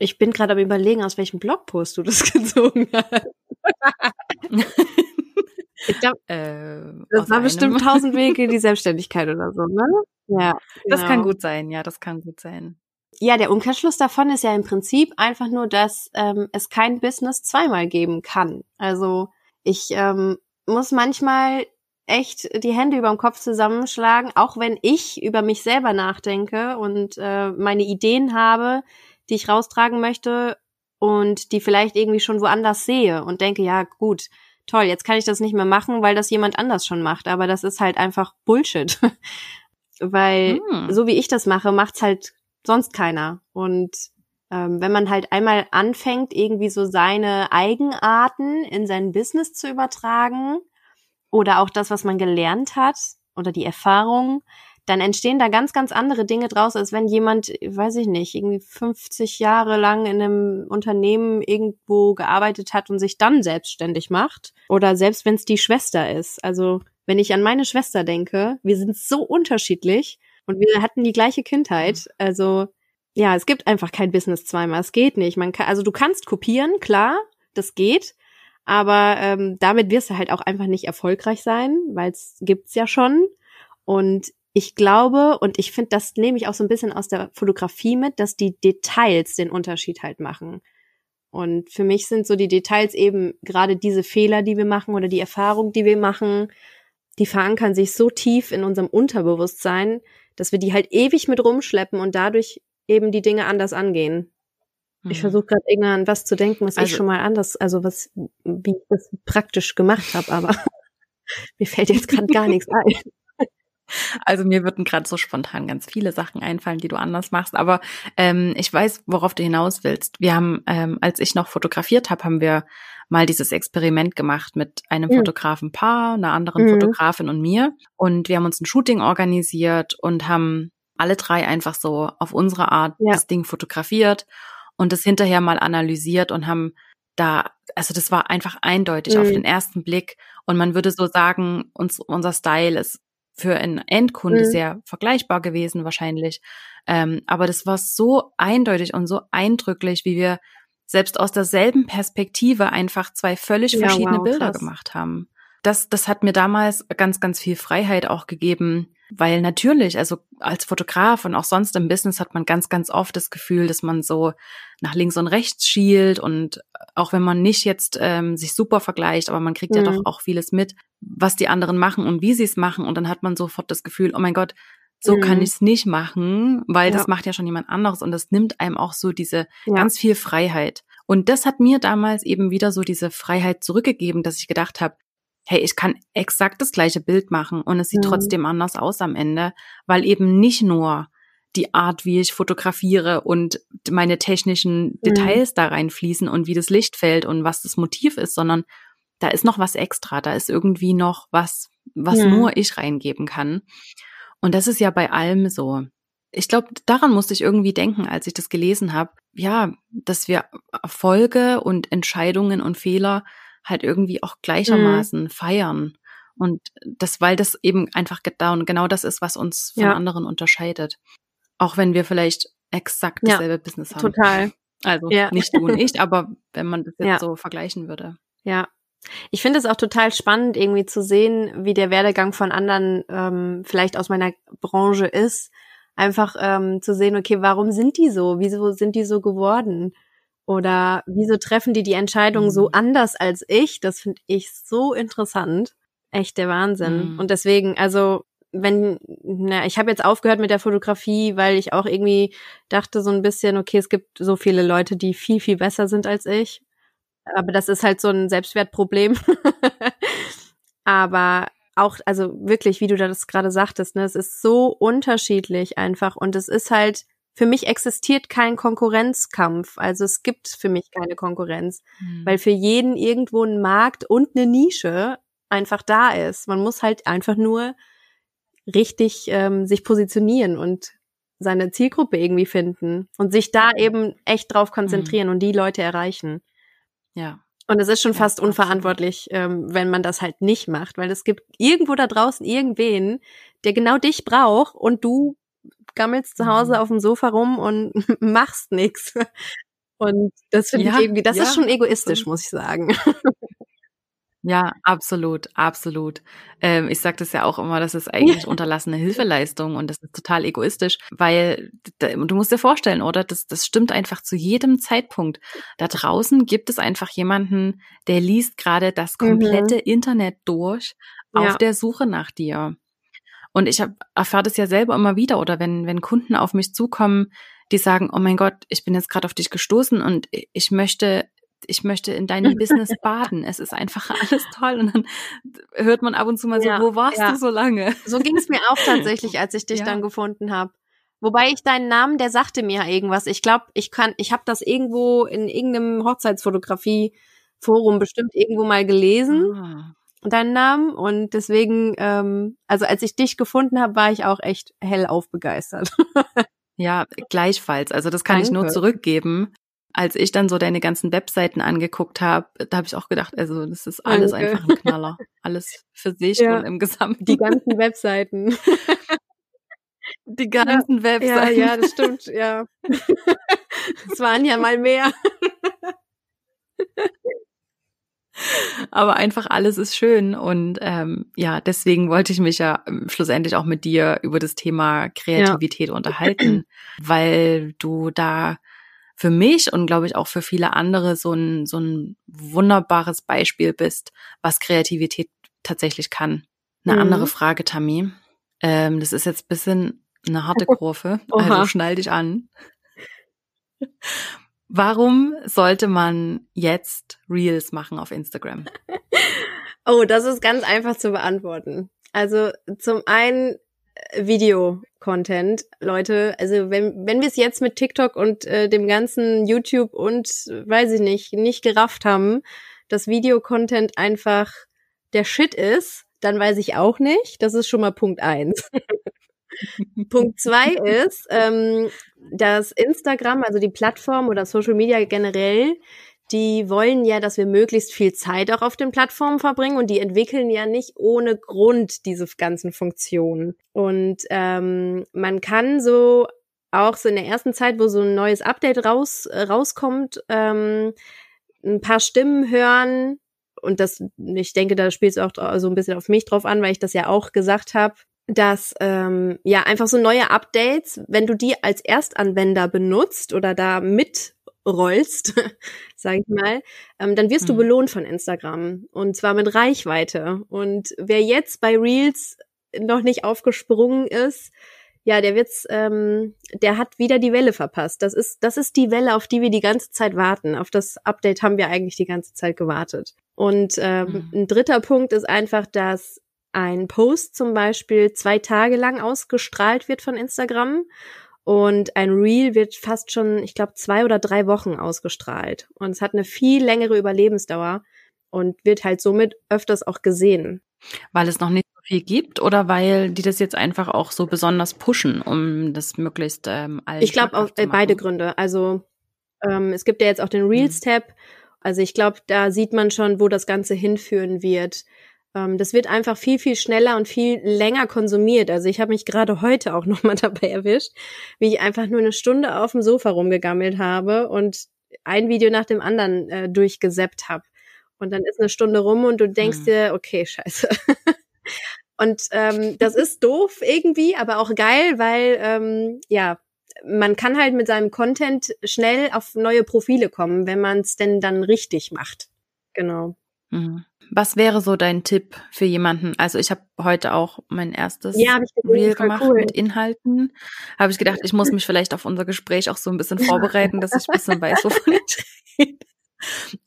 Ich bin gerade am überlegen, aus welchem Blogpost du das gezogen hast. ich glaube, äh, das war einem. bestimmt tausend Wege in die Selbstständigkeit oder so, ne? Ja. Das kann genau. gut sein, ja, das kann gut sein. Ja, der Umkehrschluss davon ist ja im Prinzip einfach nur, dass ähm, es kein Business zweimal geben kann. Also ich ähm, muss manchmal echt die Hände über dem Kopf zusammenschlagen, auch wenn ich über mich selber nachdenke und äh, meine Ideen habe, die ich raustragen möchte und die vielleicht irgendwie schon woanders sehe und denke, ja gut, toll, jetzt kann ich das nicht mehr machen, weil das jemand anders schon macht. Aber das ist halt einfach Bullshit. weil hm. so wie ich das mache, macht's halt sonst keiner. Und ähm, wenn man halt einmal anfängt, irgendwie so seine Eigenarten in sein Business zu übertragen oder auch das, was man gelernt hat oder die Erfahrung, dann entstehen da ganz, ganz andere Dinge draus, als wenn jemand, weiß ich nicht, irgendwie 50 Jahre lang in einem Unternehmen irgendwo gearbeitet hat und sich dann selbstständig macht. Oder selbst wenn es die Schwester ist. Also wenn ich an meine Schwester denke, wir sind so unterschiedlich und wir hatten die gleiche Kindheit. Mhm. Also ja, es gibt einfach kein Business zweimal. Es geht nicht. Man kann, also du kannst kopieren, klar, das geht. Aber ähm, damit wirst du halt auch einfach nicht erfolgreich sein, weil es gibt's ja schon. Und ich glaube, und ich finde, das nehme ich auch so ein bisschen aus der Fotografie mit, dass die Details den Unterschied halt machen. Und für mich sind so die Details eben gerade diese Fehler, die wir machen oder die Erfahrung, die wir machen, die verankern sich so tief in unserem Unterbewusstsein, dass wir die halt ewig mit rumschleppen und dadurch eben die Dinge anders angehen. Ich mhm. versuche gerade irgendwie an was zu denken, was also, ich schon mal anders, also was, wie ich das praktisch gemacht habe, aber mir fällt jetzt gerade gar nichts ein. Also mir würden gerade so spontan ganz viele Sachen einfallen, die du anders machst. Aber ähm, ich weiß, worauf du hinaus willst. Wir haben, ähm, als ich noch fotografiert habe, haben wir mal dieses Experiment gemacht mit einem mhm. Fotografenpaar, einer anderen mhm. Fotografin und mir. Und wir haben uns ein Shooting organisiert und haben alle drei einfach so auf unsere Art ja. das Ding fotografiert und das hinterher mal analysiert und haben da, also das war einfach eindeutig mhm. auf den ersten Blick. Und man würde so sagen, uns, unser Style ist für einen Endkunde mhm. sehr vergleichbar gewesen wahrscheinlich. Ähm, aber das war so eindeutig und so eindrücklich, wie wir selbst aus derselben Perspektive einfach zwei völlig verschiedene ja, wow, Bilder krass. gemacht haben. Das, das hat mir damals ganz, ganz viel Freiheit auch gegeben, weil natürlich, also als Fotograf und auch sonst im Business hat man ganz, ganz oft das Gefühl, dass man so nach links und rechts schielt und auch wenn man nicht jetzt ähm, sich super vergleicht, aber man kriegt mhm. ja doch mhm. auch vieles mit, was die anderen machen und wie sie es machen und dann hat man sofort das Gefühl, oh mein Gott, so mhm. kann ich es nicht machen, weil ja. das macht ja schon jemand anderes und das nimmt einem auch so diese ja. ganz viel Freiheit. Und das hat mir damals eben wieder so diese Freiheit zurückgegeben, dass ich gedacht habe, hey, ich kann exakt das gleiche Bild machen und es sieht mhm. trotzdem anders aus am Ende, weil eben nicht nur die Art, wie ich fotografiere und meine technischen mhm. Details mhm. da reinfließen und wie das Licht fällt und was das Motiv ist, sondern da ist noch was extra, da ist irgendwie noch was, was mhm. nur ich reingeben kann. Und das ist ja bei allem so. Ich glaube, daran musste ich irgendwie denken, als ich das gelesen habe. Ja, dass wir Erfolge und Entscheidungen und Fehler halt irgendwie auch gleichermaßen mhm. feiern. Und das, weil das eben einfach genau das ist, was uns von ja. anderen unterscheidet. Auch wenn wir vielleicht exakt dasselbe ja, Business haben. Total. Also ja. nicht du und ich, aber wenn man das jetzt so vergleichen würde. Ja, Ich finde es auch total spannend, irgendwie zu sehen, wie der Werdegang von anderen ähm, vielleicht aus meiner Branche ist. Einfach ähm, zu sehen, okay, warum sind die so? Wieso sind die so geworden? Oder wieso treffen die die Entscheidung mhm. so anders als ich? Das finde ich so interessant. Echt der Wahnsinn. Mhm. Und deswegen, also wenn, na, ich habe jetzt aufgehört mit der Fotografie, weil ich auch irgendwie dachte so ein bisschen, okay, es gibt so viele Leute, die viel, viel besser sind als ich. Aber das ist halt so ein Selbstwertproblem. Aber auch, also wirklich, wie du das gerade sagtest, ne, es ist so unterschiedlich einfach und es ist halt, für mich existiert kein Konkurrenzkampf. Also es gibt für mich keine Konkurrenz, mhm. weil für jeden irgendwo ein Markt und eine Nische einfach da ist. Man muss halt einfach nur richtig ähm, sich positionieren und seine Zielgruppe irgendwie finden und sich da eben echt drauf konzentrieren mhm. und die Leute erreichen. Ja. Und es ist schon ja, fast unverantwortlich, ähm, wenn man das halt nicht macht, weil es gibt irgendwo da draußen irgendwen, der genau dich braucht und du gammelst zu Hause mhm. auf dem Sofa rum und machst nichts. Und das finde ja, ich irgendwie, das ja, ist schon egoistisch, muss ich sagen. Ja, absolut, absolut. Ähm, ich sage das ja auch immer, das ist eigentlich unterlassene Hilfeleistung und das ist total egoistisch, weil du musst dir vorstellen, oder? Das, das stimmt einfach zu jedem Zeitpunkt. Da draußen gibt es einfach jemanden, der liest gerade das komplette mhm. Internet durch auf ja. der Suche nach dir. Und ich erfahre das ja selber immer wieder, oder wenn, wenn Kunden auf mich zukommen, die sagen, oh mein Gott, ich bin jetzt gerade auf dich gestoßen und ich möchte ich möchte in deinem Business baden. Es ist einfach alles toll. Und dann hört man ab und zu mal so, ja, wo warst ja. du so lange? So ging es mir auch tatsächlich, als ich dich ja. dann gefunden habe. Wobei ich deinen Namen, der sagte mir irgendwas. Ich glaube, ich kann, ich habe das irgendwo in irgendeinem Hochzeitsfotografie-Forum bestimmt irgendwo mal gelesen. Ah. Deinen Namen und deswegen, ähm, also als ich dich gefunden habe, war ich auch echt hell aufbegeistert. Ja, gleichfalls. Also das kann Danke. ich nur zurückgeben als ich dann so deine ganzen Webseiten angeguckt habe, da habe ich auch gedacht, also das ist alles Danke. einfach ein Knaller. Alles für sich ja, und im Gesamten. Die ganzen Webseiten. Die ganzen ja, Webseiten. Ja, ja, das stimmt, ja. Es waren ja mal mehr. Aber einfach alles ist schön und ähm, ja, deswegen wollte ich mich ja ähm, schlussendlich auch mit dir über das Thema Kreativität ja. unterhalten, weil du da für mich und glaube ich auch für viele andere so ein, so ein wunderbares Beispiel bist, was Kreativität tatsächlich kann. Eine mhm. andere Frage, Tammy. Ähm, das ist jetzt bisschen eine harte Kurve, also schnall dich an. Warum sollte man jetzt Reels machen auf Instagram? Oh, das ist ganz einfach zu beantworten. Also zum einen Video-Content, Leute. Also wenn, wenn wir es jetzt mit TikTok und äh, dem ganzen YouTube und weiß ich nicht, nicht gerafft haben, dass Video-Content einfach der Shit ist, dann weiß ich auch nicht. Das ist schon mal Punkt eins. Punkt zwei ist, ähm, dass Instagram, also die Plattform oder Social Media generell, die wollen ja, dass wir möglichst viel Zeit auch auf den Plattformen verbringen und die entwickeln ja nicht ohne Grund diese ganzen Funktionen. Und ähm, man kann so auch so in der ersten Zeit, wo so ein neues Update raus, äh, rauskommt, ähm, ein paar Stimmen hören. Und das, ich denke, da spielt es auch so ein bisschen auf mich drauf an, weil ich das ja auch gesagt habe, dass ähm, ja einfach so neue Updates, wenn du die als Erstanwender benutzt oder da mit rollst, sag ich mal, ähm, dann wirst mhm. du belohnt von Instagram und zwar mit Reichweite. Und wer jetzt bei Reels noch nicht aufgesprungen ist, ja, der wird's, ähm, der hat wieder die Welle verpasst. Das ist, das ist die Welle, auf die wir die ganze Zeit warten. Auf das Update haben wir eigentlich die ganze Zeit gewartet. Und ähm, mhm. ein dritter Punkt ist einfach, dass ein Post zum Beispiel zwei Tage lang ausgestrahlt wird von Instagram und ein Reel wird fast schon, ich glaube, zwei oder drei Wochen ausgestrahlt. Und es hat eine viel längere Überlebensdauer und wird halt somit öfters auch gesehen. Weil es noch nicht so viel gibt oder weil die das jetzt einfach auch so besonders pushen, um das möglichst ähm, allen Ich glaube auch äh, beide Gründe. Also ähm, es gibt ja jetzt auch den Reels-Tab. Mhm. Also ich glaube, da sieht man schon, wo das Ganze hinführen wird. Ähm, das wird einfach viel, viel schneller und viel länger konsumiert. Also ich habe mich gerade heute auch nochmal dabei erwischt, wie ich einfach nur eine Stunde auf dem Sofa rumgegammelt habe und ein Video nach dem anderen äh, durchgeseppt habe. Und dann ist eine Stunde rum und du denkst mhm. dir, okay, scheiße. und ähm, das ist doof irgendwie, aber auch geil, weil ähm, ja, man kann halt mit seinem Content schnell auf neue Profile kommen, wenn man es denn dann richtig macht. Genau. Mhm. Was wäre so dein Tipp für jemanden? Also ich habe heute auch mein erstes ja, Reel gemacht cool. mit Inhalten. Habe ich gedacht, ich muss mich vielleicht auf unser Gespräch auch so ein bisschen vorbereiten, dass ich ein bisschen weiß, wovon ich rede.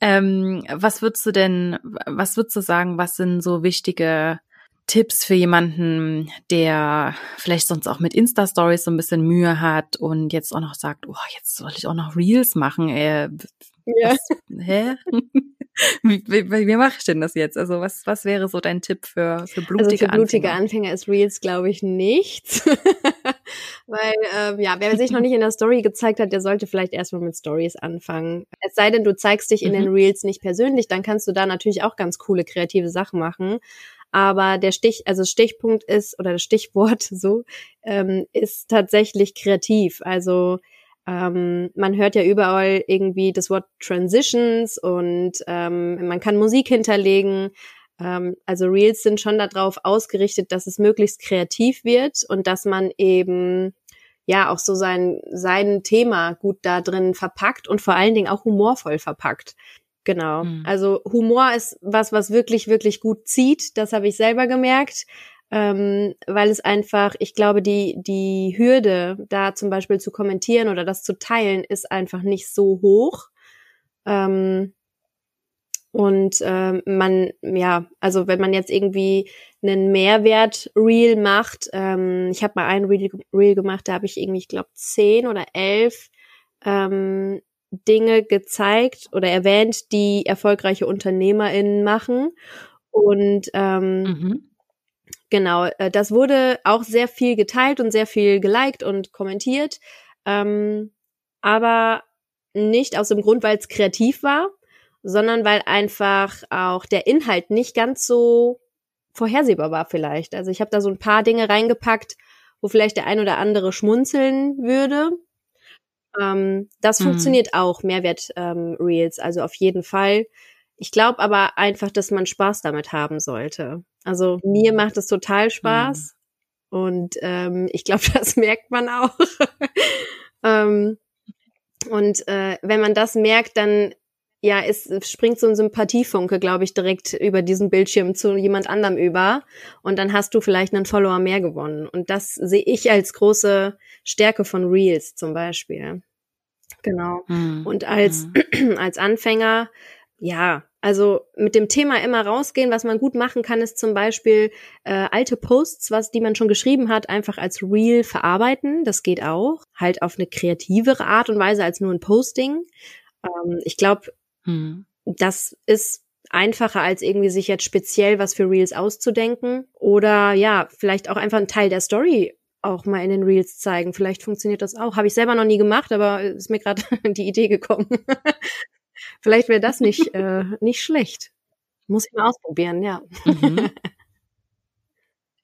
Ähm, was würdest du denn, was würdest du sagen, was sind so wichtige Tipps für jemanden, der vielleicht sonst auch mit Insta-Stories so ein bisschen Mühe hat und jetzt auch noch sagt, oh, jetzt soll ich auch noch Reels machen. Äh, ja. Was, hä? Wie, wie, wie mache ich denn das jetzt? Also was, was wäre so dein Tipp für, für blutige also für blutige Anfänger? Anfänger ist Reels, glaube ich, nichts. Weil, ähm, ja, wer sich noch nicht in der Story gezeigt hat, der sollte vielleicht erstmal mit Stories anfangen. Es sei denn, du zeigst dich in mhm. den Reels nicht persönlich, dann kannst du da natürlich auch ganz coole kreative Sachen machen. Aber der Stich, also Stichpunkt ist, oder das Stichwort so, ähm, ist tatsächlich kreativ. Also ähm, man hört ja überall irgendwie das Wort Transitions und ähm, man kann Musik hinterlegen. Ähm, also Reels sind schon darauf ausgerichtet, dass es möglichst kreativ wird und dass man eben ja auch so sein, sein Thema gut da drin verpackt und vor allen Dingen auch humorvoll verpackt. Genau. Mhm. Also Humor ist was, was wirklich, wirklich gut zieht. Das habe ich selber gemerkt ähm, weil es einfach, ich glaube, die, die Hürde, da zum Beispiel zu kommentieren oder das zu teilen, ist einfach nicht so hoch. Ähm, und ähm, man, ja, also wenn man jetzt irgendwie einen Mehrwert-Reel macht, ähm, ich habe mal einen Reel, Reel gemacht, da habe ich irgendwie, ich glaube, zehn oder elf ähm, Dinge gezeigt oder erwähnt, die erfolgreiche UnternehmerInnen machen. Und ähm, mhm. Genau, äh, das wurde auch sehr viel geteilt und sehr viel geliked und kommentiert, ähm, aber nicht aus dem Grund, weil es kreativ war, sondern weil einfach auch der Inhalt nicht ganz so vorhersehbar war vielleicht. Also ich habe da so ein paar Dinge reingepackt, wo vielleicht der ein oder andere schmunzeln würde. Ähm, das mhm. funktioniert auch, Mehrwert-Reels, ähm, also auf jeden Fall. Ich glaube aber einfach, dass man Spaß damit haben sollte. Also mir mhm. macht es total Spaß mhm. und ähm, ich glaube, das merkt man auch. ähm, und äh, wenn man das merkt, dann ja, es springt so ein Sympathiefunke, glaube ich, direkt über diesen Bildschirm zu jemand anderem über. Und dann hast du vielleicht einen Follower mehr gewonnen. Und das sehe ich als große Stärke von Reels zum Beispiel. Genau. Mhm. Und als, mhm. als Anfänger ja, also mit dem Thema immer rausgehen. Was man gut machen kann, ist zum Beispiel äh, alte Posts, was die man schon geschrieben hat, einfach als Real verarbeiten. Das geht auch. Halt auf eine kreativere Art und Weise als nur ein Posting. Ähm, ich glaube, hm. das ist einfacher als irgendwie sich jetzt speziell was für Reels auszudenken. Oder ja, vielleicht auch einfach einen Teil der Story auch mal in den Reels zeigen. Vielleicht funktioniert das auch. Habe ich selber noch nie gemacht, aber ist mir gerade die Idee gekommen. Vielleicht wäre das nicht, äh, nicht schlecht. Muss ich mal ausprobieren, ja. Mhm.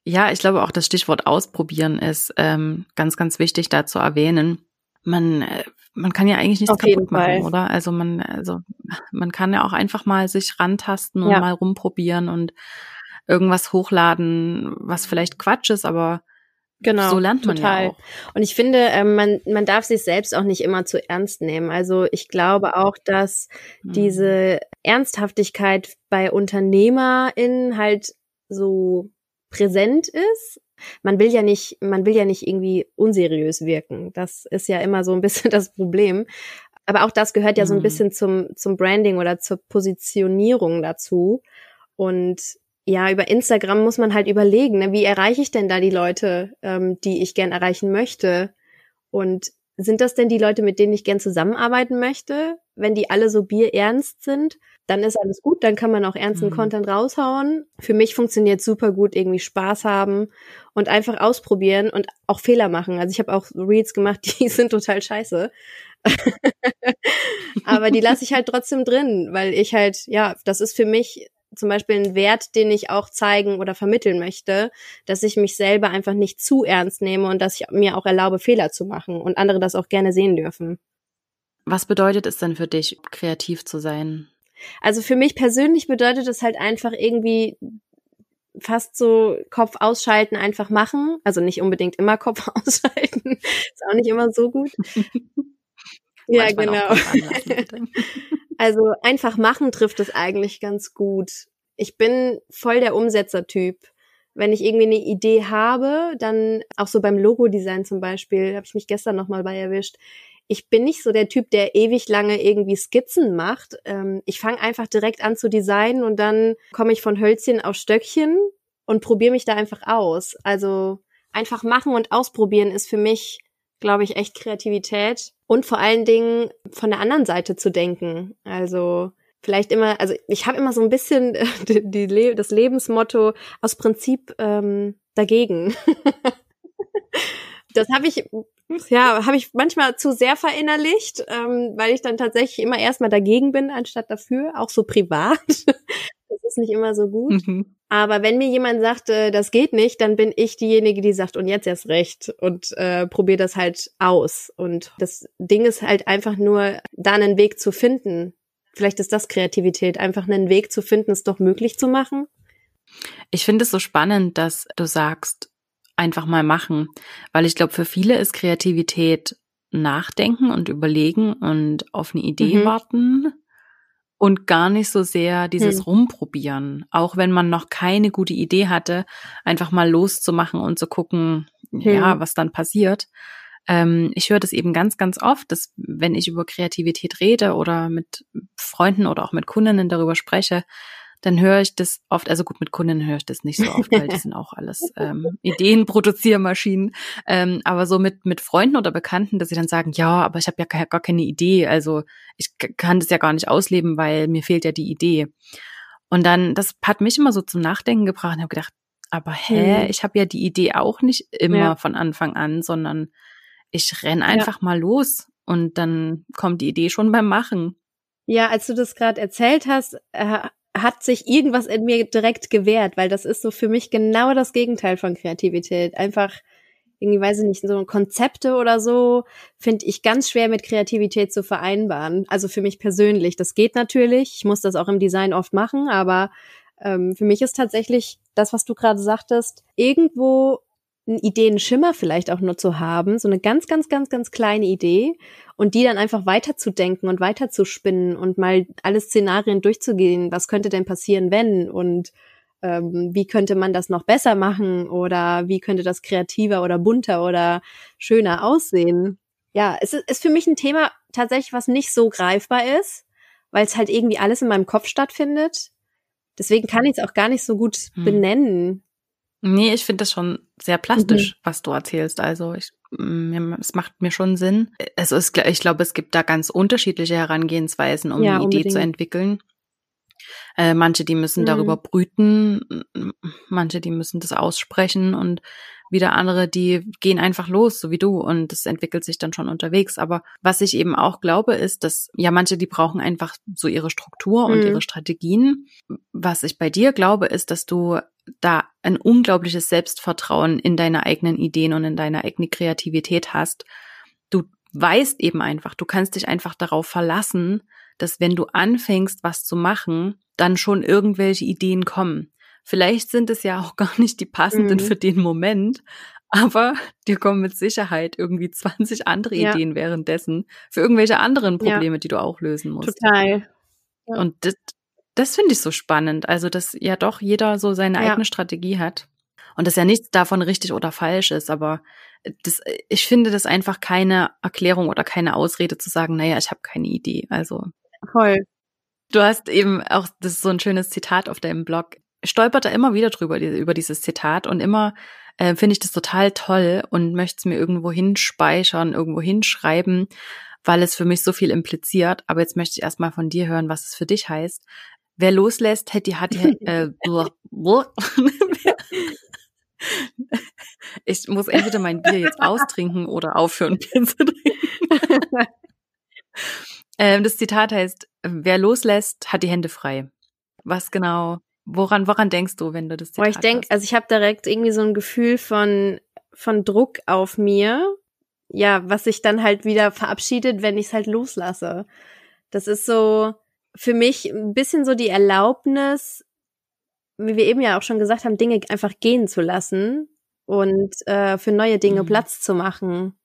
Ja, ich glaube auch das Stichwort ausprobieren ist ähm, ganz, ganz wichtig da zu erwähnen. Man, äh, man kann ja eigentlich nichts Auf kaputt machen, oder? Also man, also man kann ja auch einfach mal sich rantasten und ja. mal rumprobieren und irgendwas hochladen, was vielleicht Quatsch ist, aber Genau, so lernt man total. ja auch. Und ich finde, ähm, man, man darf sich selbst auch nicht immer zu ernst nehmen. Also ich glaube auch, dass mhm. diese Ernsthaftigkeit bei UnternehmerInnen halt so präsent ist. Man will ja nicht, man will ja nicht irgendwie unseriös wirken. Das ist ja immer so ein bisschen das Problem. Aber auch das gehört ja so ein mhm. bisschen zum, zum Branding oder zur Positionierung dazu. Und ja, über Instagram muss man halt überlegen, ne, wie erreiche ich denn da die Leute, ähm, die ich gern erreichen möchte? Und sind das denn die Leute, mit denen ich gern zusammenarbeiten möchte? Wenn die alle so bierernst sind, dann ist alles gut, dann kann man auch ernsten mhm. Content raushauen. Für mich funktioniert super gut, irgendwie Spaß haben und einfach ausprobieren und auch Fehler machen. Also ich habe auch Reads gemacht, die sind total scheiße. Aber die lasse ich halt trotzdem drin, weil ich halt, ja, das ist für mich zum Beispiel ein Wert, den ich auch zeigen oder vermitteln möchte, dass ich mich selber einfach nicht zu ernst nehme und dass ich mir auch erlaube, Fehler zu machen und andere das auch gerne sehen dürfen. Was bedeutet es denn für dich, kreativ zu sein? Also für mich persönlich bedeutet das halt einfach irgendwie fast so Kopf ausschalten, einfach machen. Also nicht unbedingt immer Kopf ausschalten. Ist auch nicht immer so gut. ja, genau. also einfach machen trifft es eigentlich ganz gut. Ich bin voll der Umsetzertyp. Wenn ich irgendwie eine Idee habe, dann auch so beim Logo-Design zum Beispiel, habe ich mich gestern nochmal bei erwischt ich bin nicht so der Typ, der ewig lange irgendwie Skizzen macht. Ähm, ich fange einfach direkt an zu designen und dann komme ich von Hölzchen auf Stöckchen und probiere mich da einfach aus. Also einfach machen und ausprobieren ist für mich, glaube ich, echt Kreativität und vor allen Dingen von der anderen Seite zu denken. Also vielleicht immer, also ich habe immer so ein bisschen die, die, das Lebensmotto aus Prinzip ähm, dagegen. das habe ich ja, habe ich manchmal zu sehr verinnerlicht, ähm, weil ich dann tatsächlich immer erstmal dagegen bin, anstatt dafür, auch so privat. Das ist nicht immer so gut. Mhm. Aber wenn mir jemand sagt, äh, das geht nicht, dann bin ich diejenige, die sagt, und jetzt erst recht und äh, probiere das halt aus. Und das Ding ist halt einfach nur, da einen Weg zu finden. Vielleicht ist das Kreativität, einfach einen Weg zu finden, es doch möglich zu machen. Ich finde es so spannend, dass du sagst, einfach mal machen. Weil ich glaube, für viele ist Kreativität nachdenken und überlegen und auf eine Idee mhm. warten und gar nicht so sehr dieses hm. Rumprobieren. Auch wenn man noch keine gute Idee hatte, einfach mal loszumachen und zu gucken, hm. ja, was dann passiert. Ähm, ich höre das eben ganz, ganz oft, dass wenn ich über Kreativität rede oder mit Freunden oder auch mit Kundinnen darüber spreche, dann höre ich das oft, also gut, mit Kunden höre ich das nicht so oft, weil die sind auch alles ähm, Ideenproduziermaschinen. Ähm, aber so mit, mit Freunden oder Bekannten, dass sie dann sagen, ja, aber ich habe ja gar, gar keine Idee, also ich kann das ja gar nicht ausleben, weil mir fehlt ja die Idee. Und dann, das hat mich immer so zum Nachdenken gebracht und habe gedacht, aber hä, hm. ich habe ja die Idee auch nicht immer ja. von Anfang an, sondern ich renn einfach ja. mal los und dann kommt die Idee schon beim Machen. Ja, als du das gerade erzählt hast, äh, hat sich irgendwas in mir direkt gewehrt, weil das ist so für mich genau das Gegenteil von Kreativität. Einfach irgendwie, weiß ich nicht, so Konzepte oder so finde ich ganz schwer mit Kreativität zu vereinbaren. Also für mich persönlich. Das geht natürlich. Ich muss das auch im Design oft machen, aber ähm, für mich ist tatsächlich das, was du gerade sagtest, irgendwo einen Ideenschimmer vielleicht auch nur zu haben, so eine ganz, ganz, ganz, ganz kleine Idee und die dann einfach weiterzudenken und weiterzuspinnen und mal alle Szenarien durchzugehen. Was könnte denn passieren, wenn? Und ähm, wie könnte man das noch besser machen? Oder wie könnte das kreativer oder bunter oder schöner aussehen? Ja, es ist, ist für mich ein Thema tatsächlich, was nicht so greifbar ist, weil es halt irgendwie alles in meinem Kopf stattfindet. Deswegen kann ich es auch gar nicht so gut hm. benennen. Nee, ich finde das schon sehr plastisch, mhm. was du erzählst. Also ich, mm, es macht mir schon Sinn. Also es, ich glaube, es gibt da ganz unterschiedliche Herangehensweisen, um ja, eine unbedingt. Idee zu entwickeln. Äh, manche, die müssen mhm. darüber brüten, manche, die müssen das aussprechen und wieder andere, die gehen einfach los, so wie du, und das entwickelt sich dann schon unterwegs. Aber was ich eben auch glaube, ist, dass ja manche, die brauchen einfach so ihre Struktur und mhm. ihre Strategien. Was ich bei dir glaube, ist, dass du da ein unglaubliches Selbstvertrauen in deine eigenen Ideen und in deine eigene Kreativität hast. Du weißt eben einfach, du kannst dich einfach darauf verlassen, dass wenn du anfängst, was zu machen, dann schon irgendwelche Ideen kommen. Vielleicht sind es ja auch gar nicht die passenden mhm. für den Moment, aber dir kommen mit Sicherheit irgendwie 20 andere ja. Ideen währenddessen für irgendwelche anderen Probleme, ja. die du auch lösen musst. Total. Ja. Und das, das finde ich so spannend. Also, dass ja doch jeder so seine eigene Strategie hat. Und dass ja nichts davon richtig oder falsch ist, aber das, ich finde das einfach keine Erklärung oder keine Ausrede zu sagen, naja, ich habe keine Idee. Also. Voll. Du hast eben auch, das ist so ein schönes Zitat auf deinem Blog, stolpert da immer wieder drüber, über dieses Zitat und immer äh, finde ich das total toll und möchte es mir irgendwo hinspeichern, irgendwo hinschreiben, weil es für mich so viel impliziert. Aber jetzt möchte ich erstmal von dir hören, was es für dich heißt. Wer loslässt, hätte hat äh, Ich muss entweder mein Bier jetzt austrinken oder aufhören, Bier zu trinken. ähm, das Zitat heißt, wer loslässt, hat die Hände frei. Was genau Woran, woran denkst du, wenn du das Zitat Boah, ich denke, also ich habe direkt irgendwie so ein Gefühl von, von Druck auf mir, ja, was sich dann halt wieder verabschiedet, wenn ich es halt loslasse. Das ist so, für mich ein bisschen so die Erlaubnis, wie wir eben ja auch schon gesagt haben, Dinge einfach gehen zu lassen und äh, für neue Dinge mhm. Platz zu machen.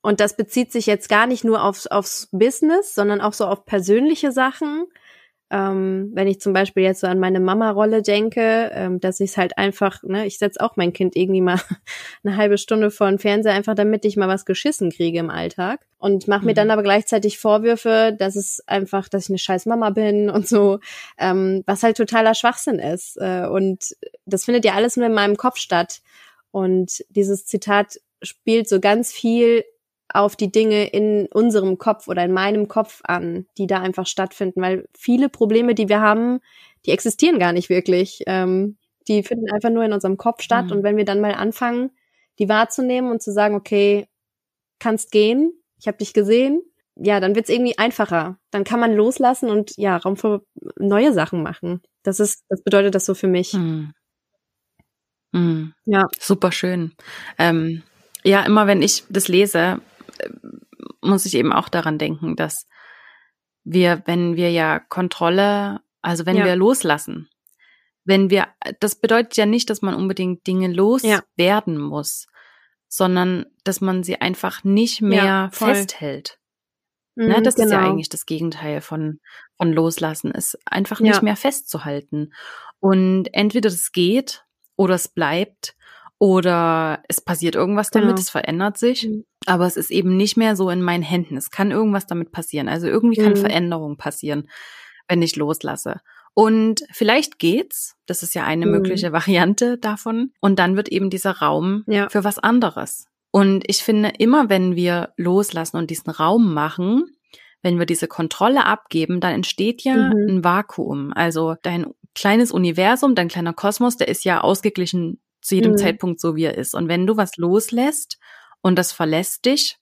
Und das bezieht sich jetzt gar nicht nur aufs, aufs Business, sondern auch so auf persönliche Sachen. Ähm, wenn ich zum Beispiel jetzt so an meine Mama-Rolle denke, ähm, dass ich es halt einfach, ne, ich setze auch mein Kind irgendwie mal eine halbe Stunde vor den Fernseher, einfach damit ich mal was geschissen kriege im Alltag. Und mache mir mhm. dann aber gleichzeitig Vorwürfe, dass es einfach, dass ich eine scheiß Mama bin und so, ähm, was halt totaler Schwachsinn ist. Äh, und das findet ja alles nur in meinem Kopf statt. Und dieses Zitat spielt so ganz viel auf die Dinge in unserem Kopf oder in meinem Kopf an, die da einfach stattfinden, weil viele Probleme, die wir haben, die existieren gar nicht wirklich. Ähm, die finden einfach nur in unserem Kopf statt. Mhm. Und wenn wir dann mal anfangen, die wahrzunehmen und zu sagen, okay, kannst gehen, ich habe dich gesehen, ja, dann wird's irgendwie einfacher. Dann kann man loslassen und ja, Raum für neue Sachen machen. Das ist, das bedeutet das so für mich. Mhm. Mhm. Ja. Super schön. Ähm, ja, immer wenn ich das lese, muss ich eben auch daran denken, dass wir, wenn wir ja Kontrolle, also wenn ja. wir loslassen, wenn wir, das bedeutet ja nicht, dass man unbedingt Dinge loswerden ja. muss, sondern dass man sie einfach nicht mehr ja, festhält. Ne, mhm, das genau. ist ja genau. eigentlich das Gegenteil von, von loslassen, ist einfach nicht mehr festzuhalten. Und entweder das geht oder es bleibt oder es passiert irgendwas damit, genau. es verändert sich, mhm. aber es ist eben nicht mehr so in meinen Händen. Es kann irgendwas damit passieren. Also irgendwie kann mhm. Veränderung passieren, wenn ich loslasse. Und vielleicht geht's, das ist ja eine mhm. mögliche Variante davon, und dann wird eben dieser Raum ja. für was anderes. Und ich finde, immer wenn wir loslassen und diesen Raum machen, wenn wir diese Kontrolle abgeben, dann entsteht ja mhm. ein Vakuum. Also dein kleines Universum, dein kleiner Kosmos, der ist ja ausgeglichen zu jedem mhm. Zeitpunkt so, wie er ist. Und wenn du was loslässt und das verlässt dich,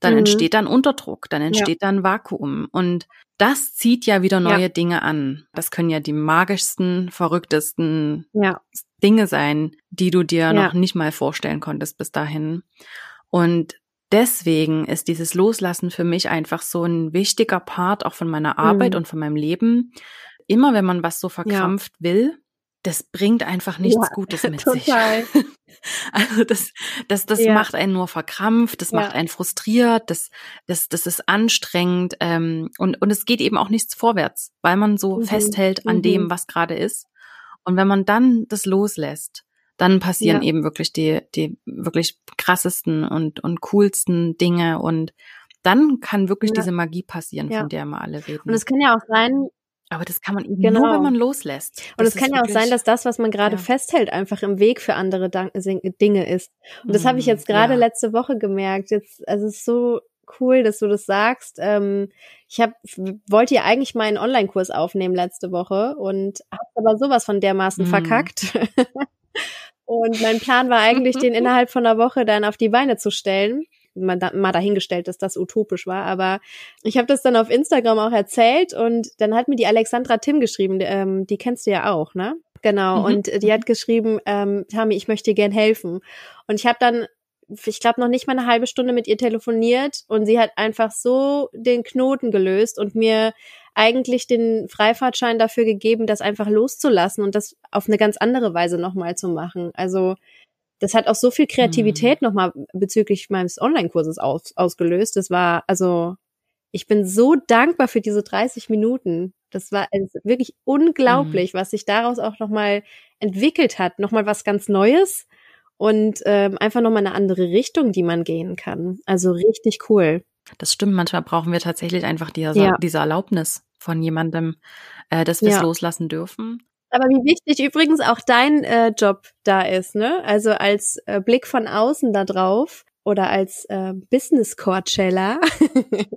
dann mhm. entsteht dann Unterdruck, dann entsteht ja. dann Vakuum. Und das zieht ja wieder neue ja. Dinge an. Das können ja die magischsten, verrücktesten ja. Dinge sein, die du dir noch nicht mal vorstellen konntest bis dahin. Und deswegen ist dieses Loslassen für mich einfach so ein wichtiger Part auch von meiner Arbeit mhm. und von meinem Leben. Immer wenn man was so verkrampft will, das bringt einfach nichts ja, Gutes mit total. sich. Also das, das, das ja. macht einen nur verkrampft, das ja. macht einen frustriert, das, das, das ist anstrengend ähm, und, und es geht eben auch nichts vorwärts, weil man so mhm. festhält an mhm. dem, was gerade ist. Und wenn man dann das loslässt, dann passieren eben wirklich die, die wirklich krassesten und, und coolsten Dinge und dann kann wirklich diese Magie passieren, von der wir alle reden. Und es kann ja auch sein, aber das kann man eben genau. nur, wenn man loslässt. Und es kann ja auch sein, dass das, was man gerade ja. festhält, einfach im Weg für andere Dinge ist. Und das habe ich jetzt gerade ja. letzte Woche gemerkt. Jetzt, also es ist so cool, dass du das sagst. Ähm, ich hab, wollte ja eigentlich meinen Online-Kurs aufnehmen letzte Woche und habe aber sowas von dermaßen mhm. verkackt. und mein Plan war eigentlich, den innerhalb von einer Woche dann auf die Beine zu stellen mal, mal dahingestellt, dass das utopisch war. Aber ich habe das dann auf Instagram auch erzählt und dann hat mir die Alexandra Tim geschrieben, ähm, die kennst du ja auch, ne? Genau. Mhm. Und die hat geschrieben, ähm, Tami, ich möchte dir gern helfen. Und ich habe dann ich glaube, noch nicht mal eine halbe Stunde mit ihr telefoniert und sie hat einfach so den Knoten gelöst und mir eigentlich den Freifahrtschein dafür gegeben, das einfach loszulassen und das auf eine ganz andere Weise nochmal zu machen. Also das hat auch so viel Kreativität mhm. nochmal bezüglich meines Online-Kurses aus, ausgelöst. Das war, also, ich bin so dankbar für diese 30 Minuten. Das war wirklich unglaublich, mhm. was sich daraus auch nochmal entwickelt hat. Nochmal was ganz Neues und ähm, einfach nochmal eine andere Richtung, die man gehen kann. Also richtig cool. Das stimmt, manchmal brauchen wir tatsächlich einfach diese, ja. diese Erlaubnis von jemandem, äh, dass wir es ja. loslassen dürfen. Aber wie wichtig übrigens auch dein äh, Job da ist, ne? Also als äh, Blick von außen da drauf oder als äh, Business Coachella.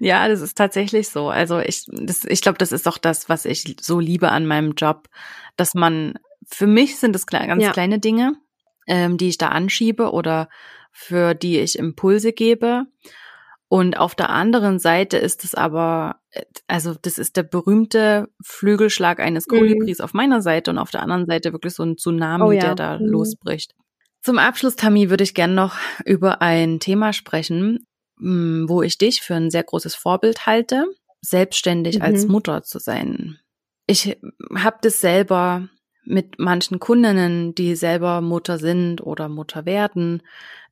ja, das ist tatsächlich so. Also ich, das, ich glaube, das ist auch das, was ich so liebe an meinem Job, dass man, für mich sind es ganz ja. kleine Dinge, ähm, die ich da anschiebe oder für die ich Impulse gebe. Und auf der anderen Seite ist es aber, also das ist der berühmte Flügelschlag eines mhm. Kolibris mhm. auf meiner Seite und auf der anderen Seite wirklich so ein Tsunami, oh ja. der da mhm. losbricht. Zum Abschluss, Tammy, würde ich gerne noch über ein Thema sprechen, hm, wo ich dich für ein sehr großes Vorbild halte. selbstständig mhm. als Mutter zu sein. Ich habe das selber mit manchen Kundinnen, die selber Mutter sind oder Mutter werden,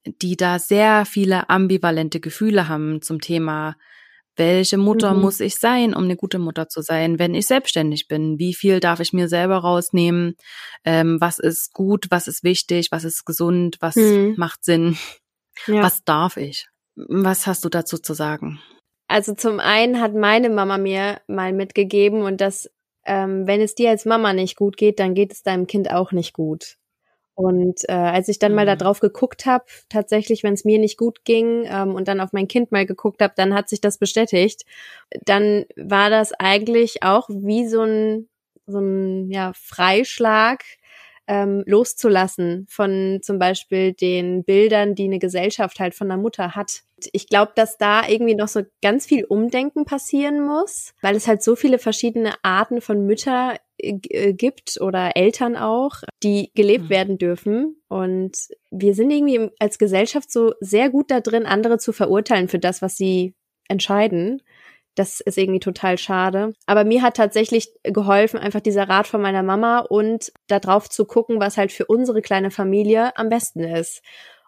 die da sehr viele ambivalente Gefühle haben zum Thema, welche Mutter mhm. muss ich sein, um eine gute Mutter zu sein, wenn ich selbstständig bin? Wie viel darf ich mir selber rausnehmen? Ähm, was ist gut, was ist wichtig, was ist gesund, was mhm. macht Sinn? Ja. Was darf ich? Was hast du dazu zu sagen? Also zum einen hat meine Mama mir mal mitgegeben und das, ähm, wenn es dir als Mama nicht gut geht, dann geht es deinem Kind auch nicht gut. Und äh, als ich dann mhm. mal da mhm. drauf geguckt habe, tatsächlich, wenn es mir nicht gut ging ähm, und dann auf mein Kind mal geguckt habe, dann hat sich das bestätigt. Dann war das eigentlich auch wie so ein so ein ja Freischlag ähm, loszulassen von zum Beispiel den Bildern, die eine Gesellschaft halt von der Mutter hat. Ich glaube, dass da irgendwie noch so ganz viel Umdenken passieren muss, weil es halt so viele verschiedene Arten von Mütter gibt oder Eltern auch, die gelebt mhm. werden dürfen. Und wir sind irgendwie als Gesellschaft so sehr gut da drin, andere zu verurteilen für das, was sie entscheiden. Das ist irgendwie total schade. Aber mir hat tatsächlich geholfen, einfach dieser Rat von meiner Mama und darauf zu gucken, was halt für unsere kleine Familie am besten ist.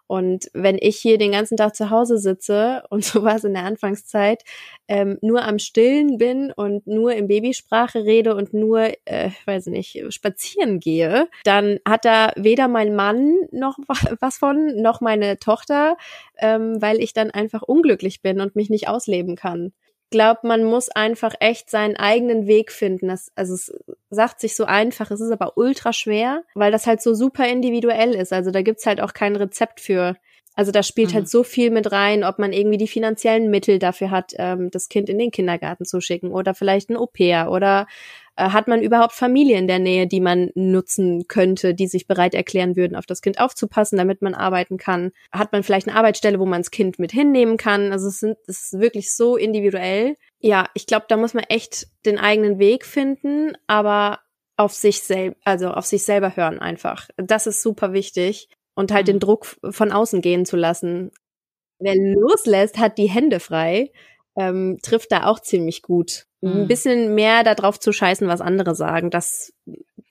Und wenn ich hier den ganzen Tag zu Hause sitze und so war es in der Anfangszeit, ähm, nur am Stillen bin und nur in Babysprache rede und nur, äh, weiß nicht, spazieren gehe, dann hat da weder mein Mann noch was von, noch meine Tochter, ähm, weil ich dann einfach unglücklich bin und mich nicht ausleben kann glaube, man muss einfach echt seinen eigenen Weg finden. Das, also es sagt sich so einfach, es ist aber ultra schwer, weil das halt so super individuell ist. Also da gibt's halt auch kein Rezept für. Also da spielt halt mhm. halt so viel mit rein, ob man irgendwie die finanziellen Mittel dafür hat, ähm, das Kind in den Kindergarten zu schicken oder vielleicht ein Au-pair oder hat man überhaupt Familie in der Nähe, die man nutzen könnte, die sich bereit erklären würden, auf das Kind aufzupassen, damit man arbeiten kann? Hat man vielleicht eine Arbeitsstelle, wo man das Kind mit hinnehmen kann? Also es, sind, es ist wirklich so individuell. Ja, ich glaube, da muss man echt den eigenen Weg finden, aber auf sich selbst, also auf sich selber hören einfach. Das ist super wichtig und halt mhm. den Druck von außen gehen zu lassen. Wer loslässt, hat die Hände frei, ähm, trifft da auch ziemlich gut ein mhm. bisschen mehr darauf zu scheißen, was andere sagen. Das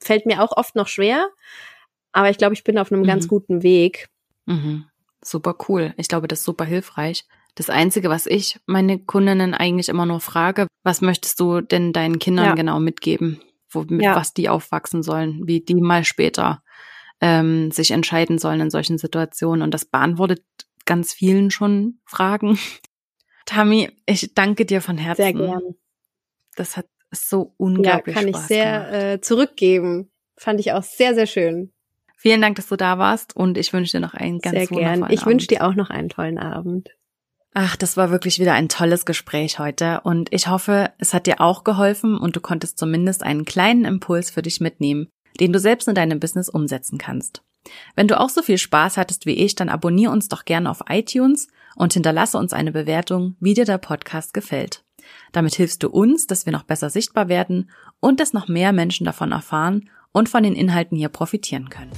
fällt mir auch oft noch schwer, aber ich glaube, ich bin auf einem mhm. ganz guten Weg. Mhm. Super cool. Ich glaube, das ist super hilfreich. Das Einzige, was ich meine Kundinnen eigentlich immer nur frage, was möchtest du denn deinen Kindern ja. genau mitgeben, womit ja. was die aufwachsen sollen, wie die mal später ähm, sich entscheiden sollen in solchen Situationen. Und das beantwortet ganz vielen schon Fragen. Tammy, ich danke dir von Herzen. Sehr gerne. Das hat so unglaublich ja, kann Spaß ich sehr äh, zurückgeben. Fand ich auch sehr, sehr schön. Vielen Dank, dass du da warst und ich wünsche dir noch einen ganz sehr wundervollen gern. Ich wünsche dir auch noch einen tollen Abend. Ach, das war wirklich wieder ein tolles Gespräch heute und ich hoffe, es hat dir auch geholfen und du konntest zumindest einen kleinen Impuls für dich mitnehmen, den du selbst in deinem Business umsetzen kannst. Wenn du auch so viel Spaß hattest wie ich, dann abonniere uns doch gerne auf iTunes und hinterlasse uns eine Bewertung, wie dir der Podcast gefällt. Damit hilfst du uns, dass wir noch besser sichtbar werden und dass noch mehr Menschen davon erfahren und von den Inhalten hier profitieren können.